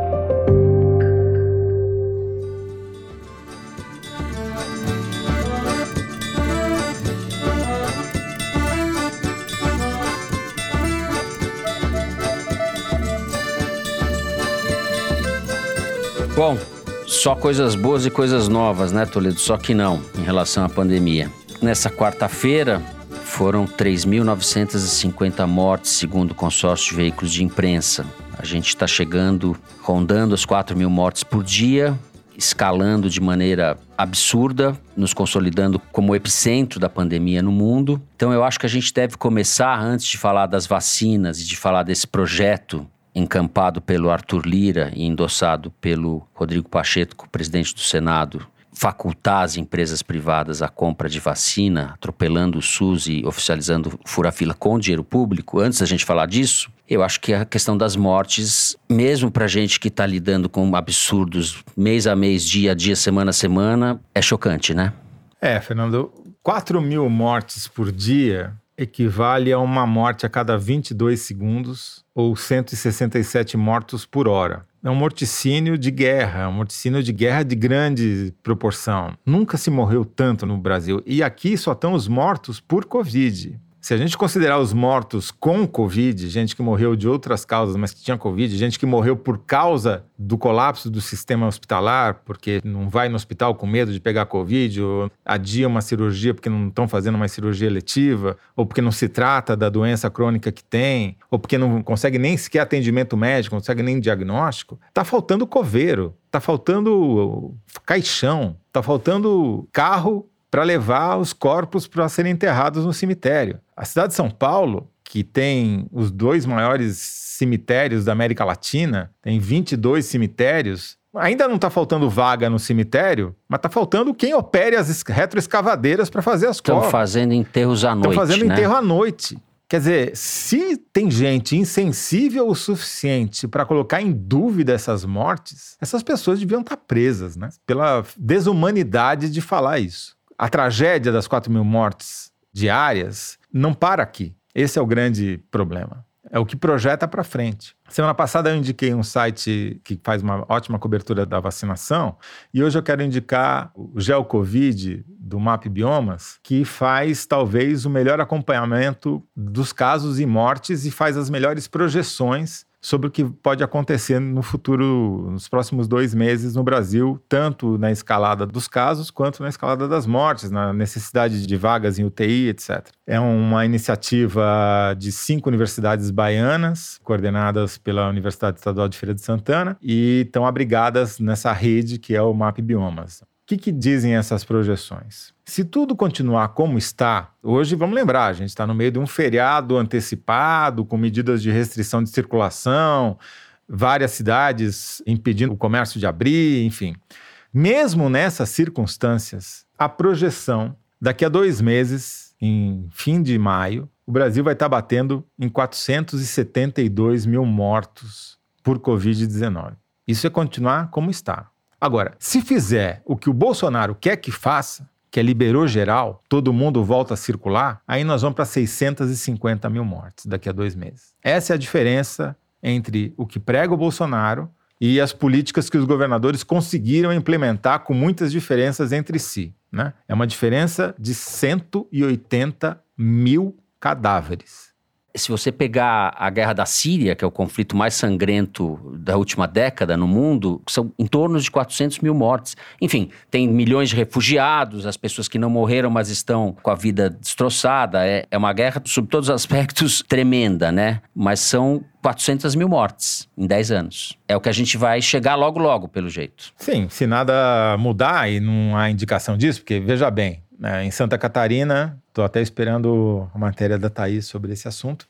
Bom, só coisas boas e coisas novas, né, Toledo? Só que não, em relação à pandemia. Nessa quarta-feira, foram 3.950 mortes, segundo o consórcio de veículos de imprensa. A gente está chegando, rondando as 4 mil mortes por dia, escalando de maneira absurda, nos consolidando como epicentro da pandemia no mundo. Então eu acho que a gente deve começar, antes de falar das vacinas e de falar desse projeto encampado pelo Arthur Lira e endossado pelo Rodrigo Pacheco, presidente do Senado, facultar as empresas privadas a compra de vacina, atropelando o SUS e oficializando fura-fila com dinheiro público, antes da gente falar disso, eu acho que a questão das mortes, mesmo para gente que está lidando com absurdos mês a mês, dia a dia, semana a semana, é chocante, né? É, Fernando, 4 mil mortes por dia equivale a uma morte a cada 22 segundos ou 167 mortos por hora. É um morticínio de guerra, é um morticínio de guerra de grande proporção. Nunca se morreu tanto no Brasil. E aqui só estão os mortos por Covid. Se a gente considerar os mortos com Covid, gente que morreu de outras causas, mas que tinha Covid, gente que morreu por causa do colapso do sistema hospitalar, porque não vai no hospital com medo de pegar Covid, ou adia uma cirurgia porque não estão fazendo uma cirurgia letiva, ou porque não se trata da doença crônica que tem, ou porque não consegue nem sequer atendimento médico, não consegue nem diagnóstico, tá faltando coveiro, tá faltando caixão, tá faltando carro para levar os corpos para serem enterrados no cemitério. A cidade de São Paulo, que tem os dois maiores cemitérios da América Latina, tem 22 cemitérios. Ainda não está faltando vaga no cemitério, mas está faltando quem opere as retroescavadeiras para fazer as Estão fazendo enterros à noite. Estão fazendo né? enterro à noite. Quer dizer, se tem gente insensível o suficiente para colocar em dúvida essas mortes, essas pessoas deviam estar tá presas, né? Pela desumanidade de falar isso a tragédia das 4 mil mortes diárias não para aqui. Esse é o grande problema. É o que projeta para frente. Semana passada eu indiquei um site que faz uma ótima cobertura da vacinação e hoje eu quero indicar o GeoCovid do Map Biomas, que faz talvez o melhor acompanhamento dos casos e mortes e faz as melhores projeções sobre o que pode acontecer no futuro, nos próximos dois meses no Brasil, tanto na escalada dos casos quanto na escalada das mortes, na necessidade de vagas em UTI, etc. É uma iniciativa de cinco universidades baianas, coordenadas pela Universidade Estadual de Feira de Santana, e estão abrigadas nessa rede que é o MAP Biomas. Que, que dizem essas projeções? Se tudo continuar como está, hoje vamos lembrar, a gente está no meio de um feriado antecipado, com medidas de restrição de circulação, várias cidades impedindo o comércio de abrir, enfim. Mesmo nessas circunstâncias, a projeção daqui a dois meses, em fim de maio, o Brasil vai estar batendo em 472 mil mortos por Covid-19. Isso é continuar como está. Agora, se fizer o que o Bolsonaro quer que faça, que é liberou geral, todo mundo volta a circular, aí nós vamos para 650 mil mortes daqui a dois meses. Essa é a diferença entre o que prega o Bolsonaro e as políticas que os governadores conseguiram implementar com muitas diferenças entre si. Né? É uma diferença de 180 mil cadáveres se você pegar a guerra da Síria, que é o conflito mais sangrento da última década no mundo, são em torno de 400 mil mortes. Enfim, tem milhões de refugiados, as pessoas que não morreram, mas estão com a vida destroçada. É, é uma guerra, sob todos os aspectos, tremenda, né? Mas são 400 mil mortes em 10 anos. É o que a gente vai chegar logo, logo, pelo jeito. Sim, se nada mudar e não há indicação disso, porque veja bem, né, em Santa Catarina, estou até esperando a matéria da Thaís sobre esse assunto.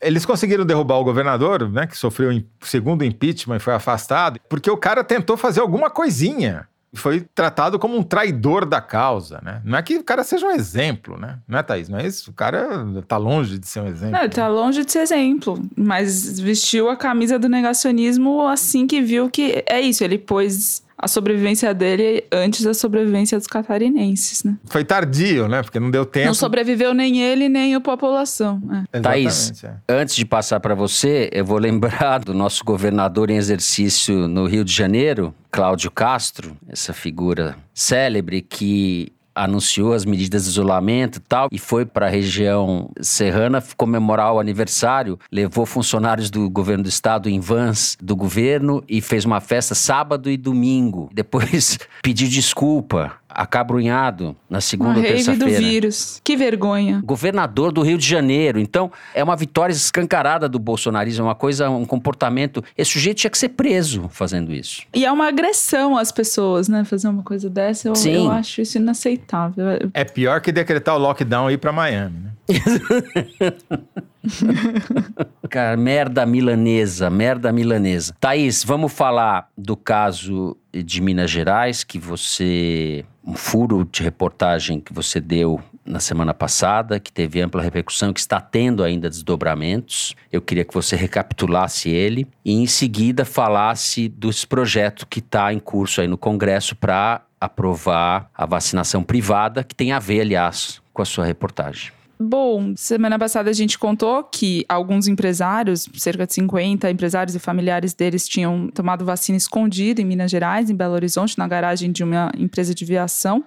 Eles conseguiram derrubar o governador, né, que sofreu o segundo impeachment e foi afastado, porque o cara tentou fazer alguma coisinha foi tratado como um traidor da causa, né? Não é que o cara seja um exemplo, né? Não é, Thaís? Não é isso? O cara tá longe de ser um exemplo. Não, tá longe de ser exemplo, mas vestiu a camisa do negacionismo assim que viu que é isso, ele pôs a sobrevivência dele antes da sobrevivência dos catarinenses, né? Foi tardio, né? Porque não deu tempo. Não sobreviveu nem ele, nem a população. É. Thaís, é. antes de passar para você, eu vou lembrar do nosso governador em exercício no Rio de Janeiro, Cláudio Castro, essa figura célebre que anunciou as medidas de isolamento e tal, e foi para a região serrana comemorar o aniversário, levou funcionários do governo do estado em vans do governo e fez uma festa sábado e domingo. Depois pediu desculpa acabrunhado na segunda ou terça-feira. do vírus. Que vergonha. Governador do Rio de Janeiro. Então, é uma vitória escancarada do bolsonarismo, é uma coisa, um comportamento. Esse sujeito tinha que ser preso fazendo isso. E é uma agressão às pessoas, né? Fazer uma coisa dessa, eu, Sim. eu acho isso inaceitável. É pior que decretar o lockdown e ir pra Miami, né? Cara, merda milanesa, merda milanesa. Thaís, vamos falar do caso de Minas Gerais, que você. Um furo de reportagem que você deu na semana passada, que teve ampla repercussão, que está tendo ainda desdobramentos. Eu queria que você recapitulasse ele e, em seguida, falasse dos projetos que está em curso aí no Congresso para aprovar a vacinação privada, que tem a ver, aliás, com a sua reportagem. Bom, semana passada a gente contou que alguns empresários, cerca de 50 empresários e familiares deles, tinham tomado vacina escondida em Minas Gerais, em Belo Horizonte, na garagem de uma empresa de viação.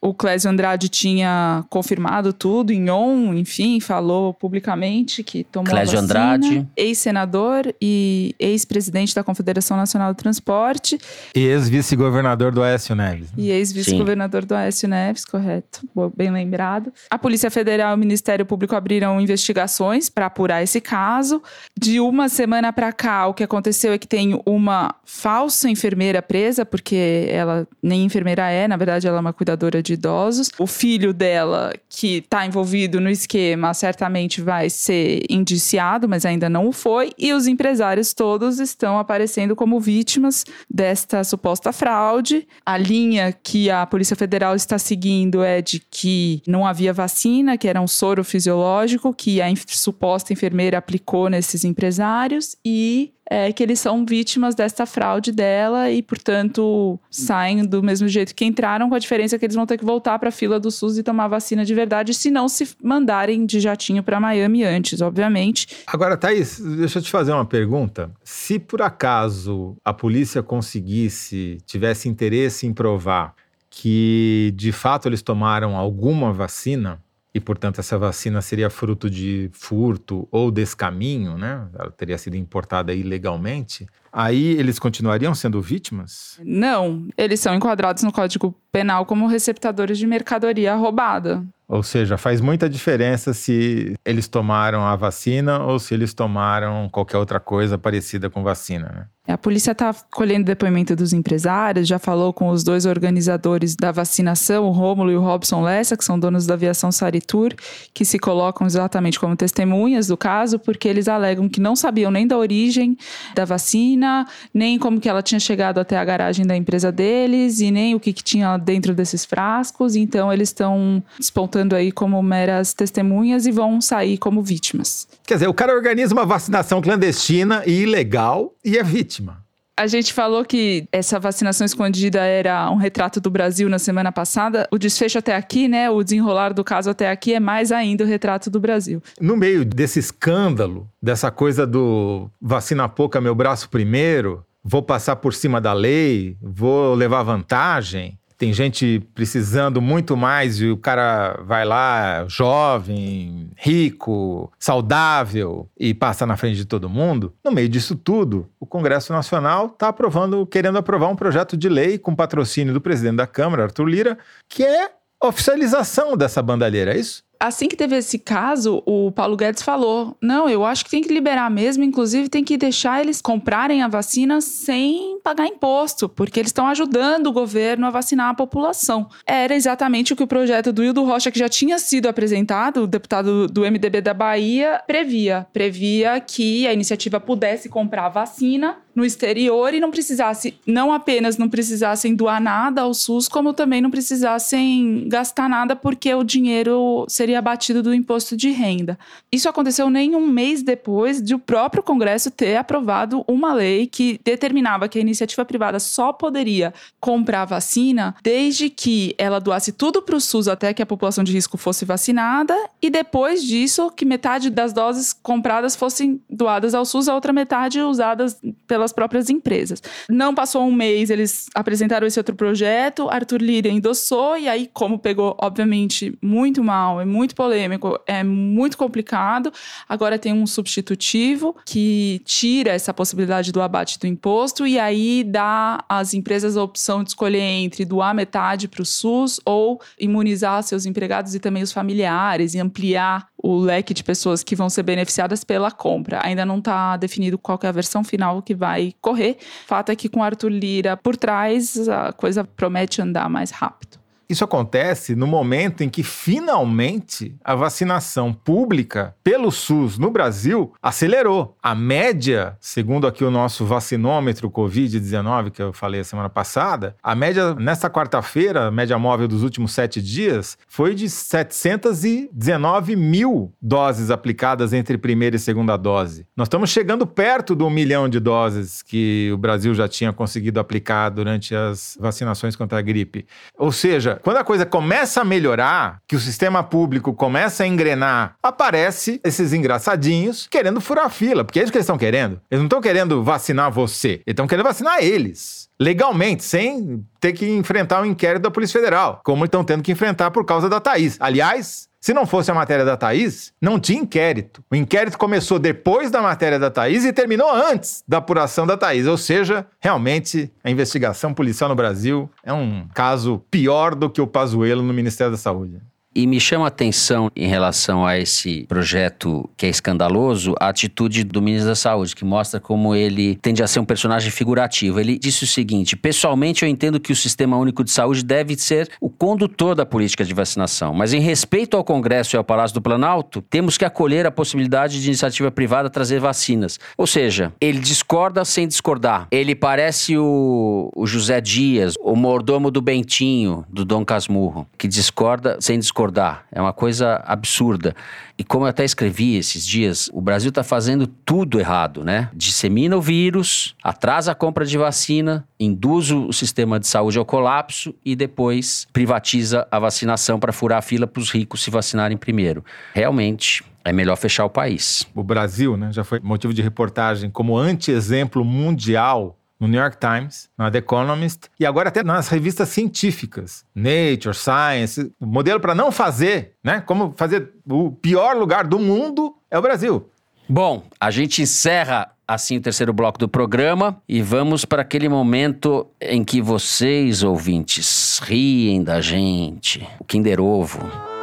O Clésio Andrade tinha confirmado tudo em on, enfim, falou publicamente que tomou Clésio a vacina. Andrade. Ex-senador e ex-presidente da Confederação Nacional do Transporte E ex-vice-governador do Aécio Neves. né? e ex-vice-governador do Aécio Neves, correto, bem lembrado. A Polícia Federal e o Ministério Público abriram investigações para apurar esse caso. De uma semana para cá, o que aconteceu é que tem uma falsa enfermeira presa, porque ela nem enfermeira é, na verdade ela é uma cuidadora de idosos. O filho dela, que está envolvido no esquema, certamente vai ser indiciado, mas ainda não o foi. E os empresários todos estão aparecendo como vítimas desta suposta fraude. A linha que a Polícia Federal está seguindo é de que não havia vacina, que era um soro fisiológico que a suposta enfermeira aplicou nesses empresários e é, que eles são vítimas desta fraude dela e, portanto, saem do mesmo jeito que entraram, com a diferença que eles vão ter que voltar para a fila do SUS e tomar vacina de verdade, se não se mandarem de jatinho para Miami antes, obviamente. Agora, Thaís, deixa eu te fazer uma pergunta. Se por acaso a polícia conseguisse, tivesse interesse em provar que de fato eles tomaram alguma vacina, e portanto essa vacina seria fruto de furto ou descaminho, né? Ela teria sido importada ilegalmente, aí eles continuariam sendo vítimas? Não, eles são enquadrados no Código Penal como receptadores de mercadoria roubada. Ou seja, faz muita diferença se eles tomaram a vacina ou se eles tomaram qualquer outra coisa parecida com vacina, né? A polícia está colhendo depoimento dos empresários, já falou com os dois organizadores da vacinação, o Rômulo e o Robson Lessa, que são donos da aviação Saritur, que se colocam exatamente como testemunhas do caso, porque eles alegam que não sabiam nem da origem da vacina, nem como que ela tinha chegado até a garagem da empresa deles e nem o que, que tinha dentro desses frascos. Então eles estão despontando aí como meras testemunhas e vão sair como vítimas. Quer dizer, o cara organiza uma vacinação clandestina e ilegal e é vítima. A gente falou que essa vacinação escondida era um retrato do Brasil na semana passada. O desfecho até aqui, né? O desenrolar do caso até aqui é mais ainda o retrato do Brasil. No meio desse escândalo, dessa coisa do vacina pouca, meu braço primeiro, vou passar por cima da lei, vou levar vantagem. Tem gente precisando muito mais e o cara vai lá, jovem, rico, saudável e passa na frente de todo mundo. No meio disso tudo, o Congresso Nacional está aprovando, querendo aprovar um projeto de lei com patrocínio do presidente da Câmara, Arthur Lira, que é oficialização dessa bandalheira, é isso? Assim que teve esse caso, o Paulo Guedes falou: não, eu acho que tem que liberar mesmo, inclusive tem que deixar eles comprarem a vacina sem pagar imposto, porque eles estão ajudando o governo a vacinar a população. Era exatamente o que o projeto do Hildo Rocha, que já tinha sido apresentado, o deputado do MDB da Bahia, previa. Previa que a iniciativa pudesse comprar a vacina no exterior e não precisasse, não apenas não precisassem doar nada ao SUS, como também não precisassem gastar nada porque o dinheiro seria abatido do imposto de renda. Isso aconteceu nem um mês depois de o próprio Congresso ter aprovado uma lei que determinava que a iniciativa privada só poderia comprar vacina desde que ela doasse tudo para o SUS até que a população de risco fosse vacinada e depois disso que metade das doses compradas fossem doadas ao SUS, a outra metade usadas pela pelas próprias empresas. Não passou um mês, eles apresentaram esse outro projeto, Arthur Lira endossou, e aí, como pegou, obviamente, muito mal, é muito polêmico, é muito complicado, agora tem um substitutivo que tira essa possibilidade do abate do imposto e aí dá às empresas a opção de escolher entre doar metade para o SUS ou imunizar seus empregados e também os familiares e ampliar o leque de pessoas que vão ser beneficiadas pela compra. Ainda não está definido qual é a versão final que vai correr. Fato é que com Arthur Lira por trás, a coisa promete andar mais rápido. Isso acontece no momento em que finalmente a vacinação pública pelo SUS no Brasil acelerou. A média, segundo aqui o nosso vacinômetro Covid-19, que eu falei a semana passada, a média nesta quarta-feira, média móvel dos últimos sete dias, foi de 719 mil doses aplicadas entre primeira e segunda dose. Nós estamos chegando perto do um milhão de doses que o Brasil já tinha conseguido aplicar durante as vacinações contra a gripe. Ou seja, quando a coisa começa a melhorar, que o sistema público começa a engrenar, aparece esses engraçadinhos querendo furar a fila, porque é isso que eles estão querendo. Eles não estão querendo vacinar você, eles estão querendo vacinar eles legalmente, sem ter que enfrentar o um inquérito da Polícia Federal, como estão tendo que enfrentar por causa da Thaís. Aliás, se não fosse a matéria da Thaís, não tinha inquérito. O inquérito começou depois da matéria da Thaís e terminou antes da apuração da Thaís. Ou seja, realmente a investigação policial no Brasil é um caso pior do que o Pazuello no Ministério da Saúde. E me chama a atenção em relação a esse projeto que é escandaloso, a atitude do ministro da Saúde, que mostra como ele tende a ser um personagem figurativo. Ele disse o seguinte: pessoalmente, eu entendo que o Sistema Único de Saúde deve ser o condutor da política de vacinação, mas em respeito ao Congresso e ao Palácio do Planalto, temos que acolher a possibilidade de iniciativa privada trazer vacinas. Ou seja, ele discorda sem discordar. Ele parece o, o José Dias, o mordomo do Bentinho, do Dom Casmurro, que discorda sem discordar discordar. É uma coisa absurda. E como eu até escrevi esses dias, o Brasil está fazendo tudo errado, né? Dissemina o vírus, atrasa a compra de vacina, induz o sistema de saúde ao colapso e depois privatiza a vacinação para furar a fila para os ricos se vacinarem primeiro. Realmente, é melhor fechar o país. O Brasil, né, já foi motivo de reportagem como anti-exemplo mundial no New York Times, na The Economist e agora até nas revistas científicas, Nature, Science, modelo para não fazer, né? Como fazer o pior lugar do mundo é o Brasil. Bom, a gente encerra assim o terceiro bloco do programa e vamos para aquele momento em que vocês ouvintes riem da gente, o Kinder Ovo.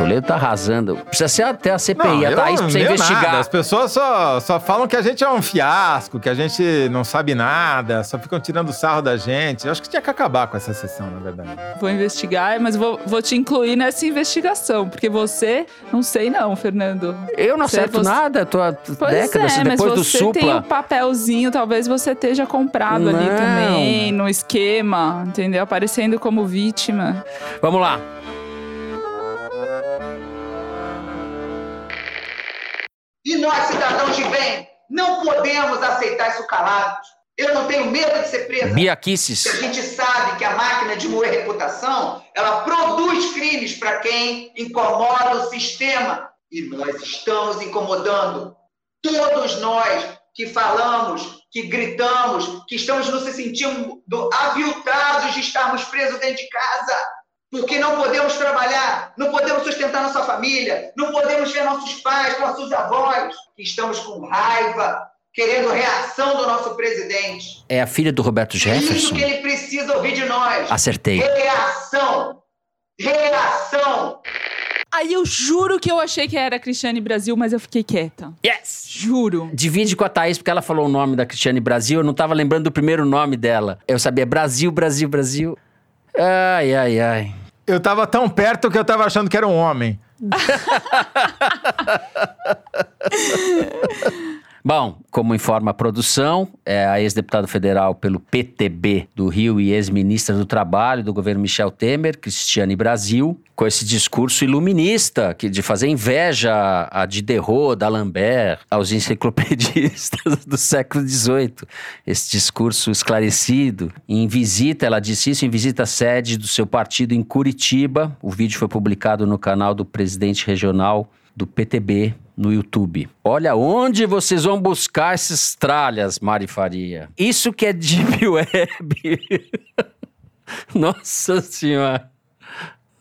Toledo tá arrasando. Precisa ser até a CPI, não, a Thaís precisa investigar. Nada. As pessoas só, só falam que a gente é um fiasco, que a gente não sabe nada, só ficam tirando sarro da gente. Eu acho que tinha que acabar com essa sessão, na verdade. Vou investigar, mas vou, vou te incluir nessa investigação, porque você, não sei não, Fernando. Eu não acerto você... nada, tô há pois décadas é, depois do supla. você tem um papelzinho, talvez você esteja comprado não. ali também, no esquema, entendeu? Aparecendo como vítima. Vamos lá. E nós, cidadãos de bem, não podemos aceitar isso calados. Eu não tenho medo de ser presa. Bia Kisses. A gente sabe que a máquina de moer reputação, ela produz crimes para quem incomoda o sistema. E nós estamos incomodando. Todos nós que falamos, que gritamos, que estamos nos sentindo aviltados de estarmos presos dentro de casa porque não podemos trabalhar, não podemos sustentar nossa família, não podemos ver nossos pais, nossos avós, que estamos com raiva, querendo reação do nosso presidente. É a filha do Roberto Jefferson? É isso que ele precisa ouvir de nós. Acertei. Reação. Reação. Aí eu juro que eu achei que era Cristiane Brasil, mas eu fiquei quieta. Yes! Juro. Divide com a Thaís, porque ela falou o nome da Cristiane Brasil, eu não tava lembrando do primeiro nome dela. Eu sabia Brasil, Brasil, Brasil. Ai, ai, ai. Eu tava tão perto que eu tava achando que era um homem. Bom, como informa a produção, é a ex-deputada federal pelo PTB do Rio e ex-ministra do Trabalho do governo Michel Temer, Cristiane Brasil, com esse discurso iluminista que de fazer inveja a Diderot, da Lambert, aos enciclopedistas do século XVIII. Esse discurso esclarecido. Em visita, ela disse isso em visita à sede do seu partido em Curitiba. O vídeo foi publicado no canal do presidente regional do PTB no YouTube. Olha onde vocês vão buscar esses tralhas, Mari Faria. Isso que é Deep Web. Nossa Senhora.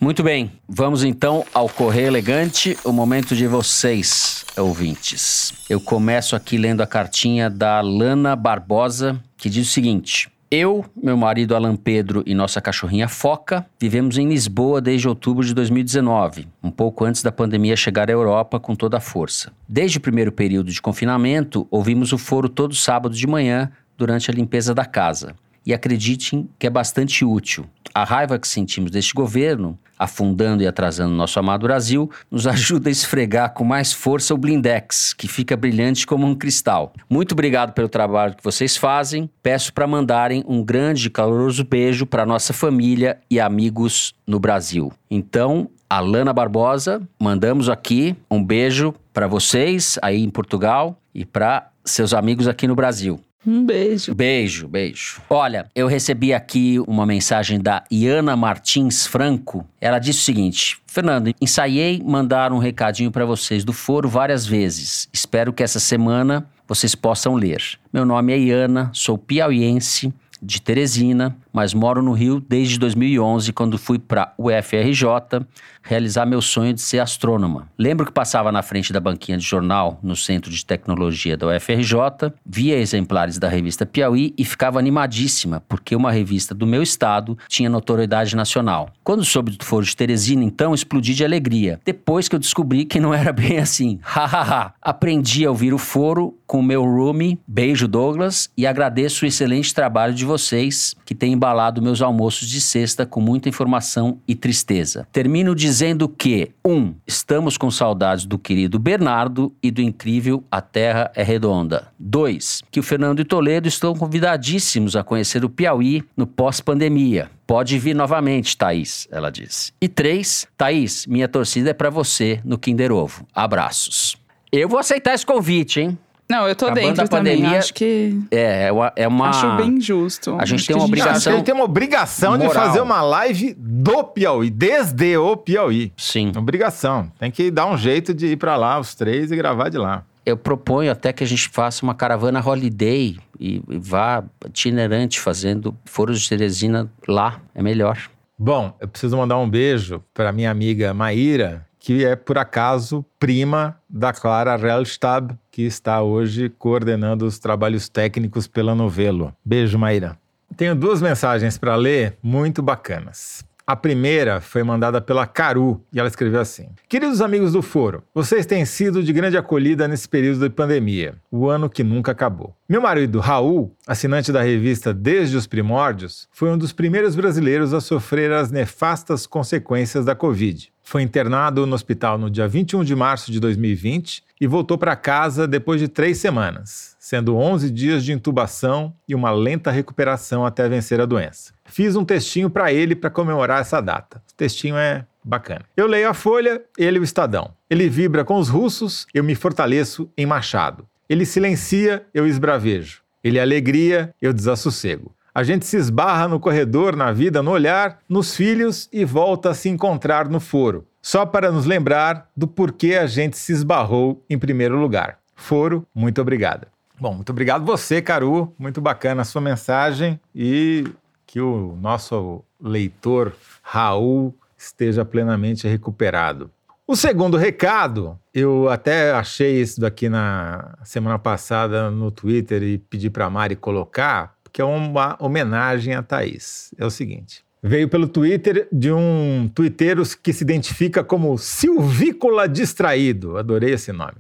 Muito bem, vamos então ao Correio Elegante, o momento de vocês, ouvintes. Eu começo aqui lendo a cartinha da Lana Barbosa, que diz o seguinte: eu, meu marido Alan Pedro e nossa cachorrinha Foca vivemos em Lisboa desde outubro de 2019, um pouco antes da pandemia chegar à Europa com toda a força. Desde o primeiro período de confinamento, ouvimos o foro todo sábado de manhã durante a limpeza da casa. E acreditem que é bastante útil. A raiva que sentimos deste governo, afundando e atrasando nosso amado Brasil, nos ajuda a esfregar com mais força o blindex, que fica brilhante como um cristal. Muito obrigado pelo trabalho que vocês fazem. Peço para mandarem um grande e caloroso beijo para nossa família e amigos no Brasil. Então, Alana Barbosa, mandamos aqui um beijo para vocês aí em Portugal e para seus amigos aqui no Brasil. Um beijo. Beijo, beijo. Olha, eu recebi aqui uma mensagem da Iana Martins Franco. Ela disse o seguinte: Fernando, ensaiei mandar um recadinho para vocês do foro várias vezes. Espero que essa semana vocês possam ler. Meu nome é Iana, sou piauiense de Teresina, mas moro no Rio desde 2011, quando fui para UFRJ realizar meu sonho de ser astrônoma. Lembro que passava na frente da banquinha de jornal no Centro de Tecnologia da UFRJ, via exemplares da revista Piauí e ficava animadíssima, porque uma revista do meu estado tinha notoriedade nacional. Quando soube do foro de Teresina, então, explodi de alegria. Depois que eu descobri que não era bem assim. Hahaha. Aprendi a ouvir o foro com o meu roomie, beijo Douglas, e agradeço o excelente trabalho de vocês que têm embalado meus almoços de sexta com muita informação e tristeza. Termino dizendo que, um, estamos com saudades do querido Bernardo e do incrível A Terra é Redonda. Dois, que o Fernando e Toledo estão convidadíssimos a conhecer o Piauí no pós-pandemia. Pode vir novamente, Thaís, ela disse. E três, Thaís, minha torcida é para você no Kinder Ovo. Abraços. Eu vou aceitar esse convite, hein? Não, eu tô Acabando dentro a pandemia, também. Acho que. É, é uma. É uma Acho bem justo. A gente Acho tem uma a gente- Acho que obrigação. ele tem uma obrigação de moral. fazer uma live do Piauí, desde o Piauí. Sim. Obrigação. Tem que dar um jeito de ir pra lá, os três, e gravar de lá. Eu proponho até que a gente faça uma caravana holiday e, e vá itinerante fazendo foros de Teresina lá. É melhor. Bom, eu preciso mandar um beijo para minha amiga Maíra, que é, por acaso, prima da Clara Rellstab, que está hoje coordenando os trabalhos técnicos pela Novelo. Beijo, Maíra. Tenho duas mensagens para ler muito bacanas. A primeira foi mandada pela Caru e ela escreveu assim: Queridos amigos do Foro, vocês têm sido de grande acolhida nesse período de pandemia, o ano que nunca acabou. Meu marido Raul, assinante da revista desde os primórdios, foi um dos primeiros brasileiros a sofrer as nefastas consequências da Covid. Foi internado no hospital no dia 21 de março de 2020 e voltou para casa depois de três semanas, sendo 11 dias de intubação e uma lenta recuperação até vencer a doença. Fiz um textinho para ele para comemorar essa data. O textinho é bacana. Eu leio a Folha, ele o Estadão. Ele vibra com os russos, eu me fortaleço em Machado. Ele silencia, eu esbravejo. Ele é alegria, eu desassossego. A gente se esbarra no corredor, na vida, no olhar, nos filhos e volta a se encontrar no foro. Só para nos lembrar do porquê a gente se esbarrou em primeiro lugar. Foro, muito obrigada. Bom, muito obrigado você, Caru. Muito bacana a sua mensagem e que o nosso leitor Raul esteja plenamente recuperado. O segundo recado, eu até achei isso daqui na semana passada no Twitter e pedi para a Mari colocar, porque é uma homenagem a Thaís. É o seguinte. Veio pelo Twitter de um twitteiro que se identifica como Silvícola Distraído. Adorei esse nome.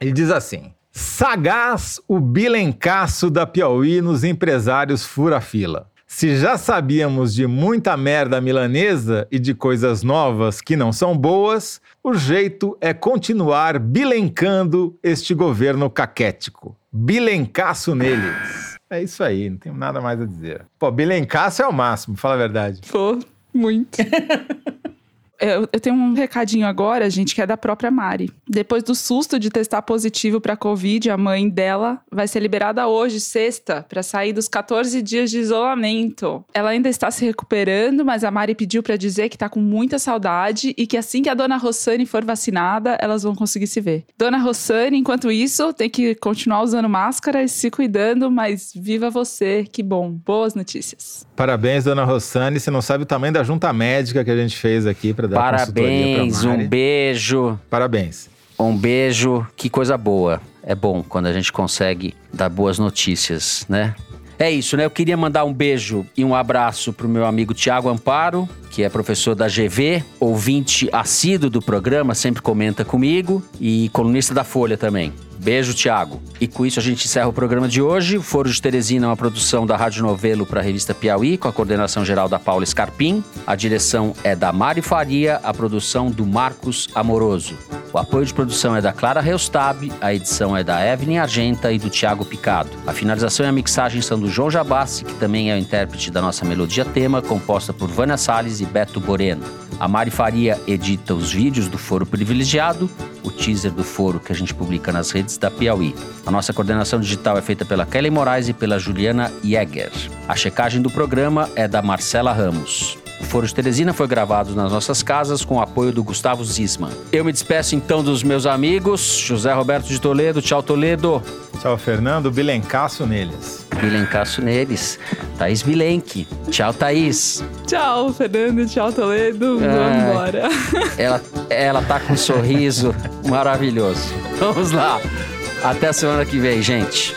Ele diz assim: Sagaz o bilencaço da Piauí nos empresários fura-fila. Se já sabíamos de muita merda milanesa e de coisas novas que não são boas, o jeito é continuar bilencando este governo caquético. Bilencaço neles. É isso aí, não tenho nada mais a dizer. Pô, bilencaço é o máximo, fala a verdade. Pô, muito. Eu, eu, tenho um recadinho agora, gente, que é da própria Mari. Depois do susto de testar positivo para Covid, a mãe dela vai ser liberada hoje, sexta, para sair dos 14 dias de isolamento. Ela ainda está se recuperando, mas a Mari pediu para dizer que tá com muita saudade e que assim que a dona Rossane for vacinada, elas vão conseguir se ver. Dona Rossane, enquanto isso, tem que continuar usando máscara e se cuidando, mas viva você, que bom. Boas notícias. Parabéns, dona Rossane. Você não sabe o tamanho da junta médica que a gente fez aqui para dar Parabéns, um beijo. Parabéns. Um beijo, que coisa boa. É bom quando a gente consegue dar boas notícias, né? É isso, né? Eu queria mandar um beijo e um abraço pro meu amigo Tiago Amparo, que é professor da GV, ouvinte assíduo do programa, sempre comenta comigo, e colunista da Folha também. Beijo, Tiago. E com isso a gente encerra o programa de hoje. O Foro de Teresina é uma produção da Rádio Novelo para a revista Piauí, com a coordenação geral da Paula Scarpim. A direção é da Mari Faria, a produção do Marcos Amoroso. O apoio de produção é da Clara Reustab, a edição é da Evelyn Argenta e do Tiago Picado. A finalização e a mixagem são do João Jabassi, que também é o intérprete da nossa melodia tema, composta por Vânia Salles e Beto Boreno. A Mari Faria edita os vídeos do Foro Privilegiado, o teaser do Foro que a gente publica nas redes da Piauí. A nossa coordenação digital é feita pela Kelly Moraes e pela Juliana Jäger. A checagem do programa é da Marcela Ramos. O Foro de Teresina foi gravado nas nossas casas com o apoio do Gustavo Zisman. Eu me despeço então dos meus amigos, José Roberto de Toledo. Tchau, Toledo. Tchau, Fernando. Bilencaço neles. Bilencaço neles. Thaís Bilenque. Tchau, Thaís. Tchau, Fernando. Tchau, Toledo. Vamos embora. Ela, ela tá com um sorriso maravilhoso. Vamos lá. Até a semana que vem, gente.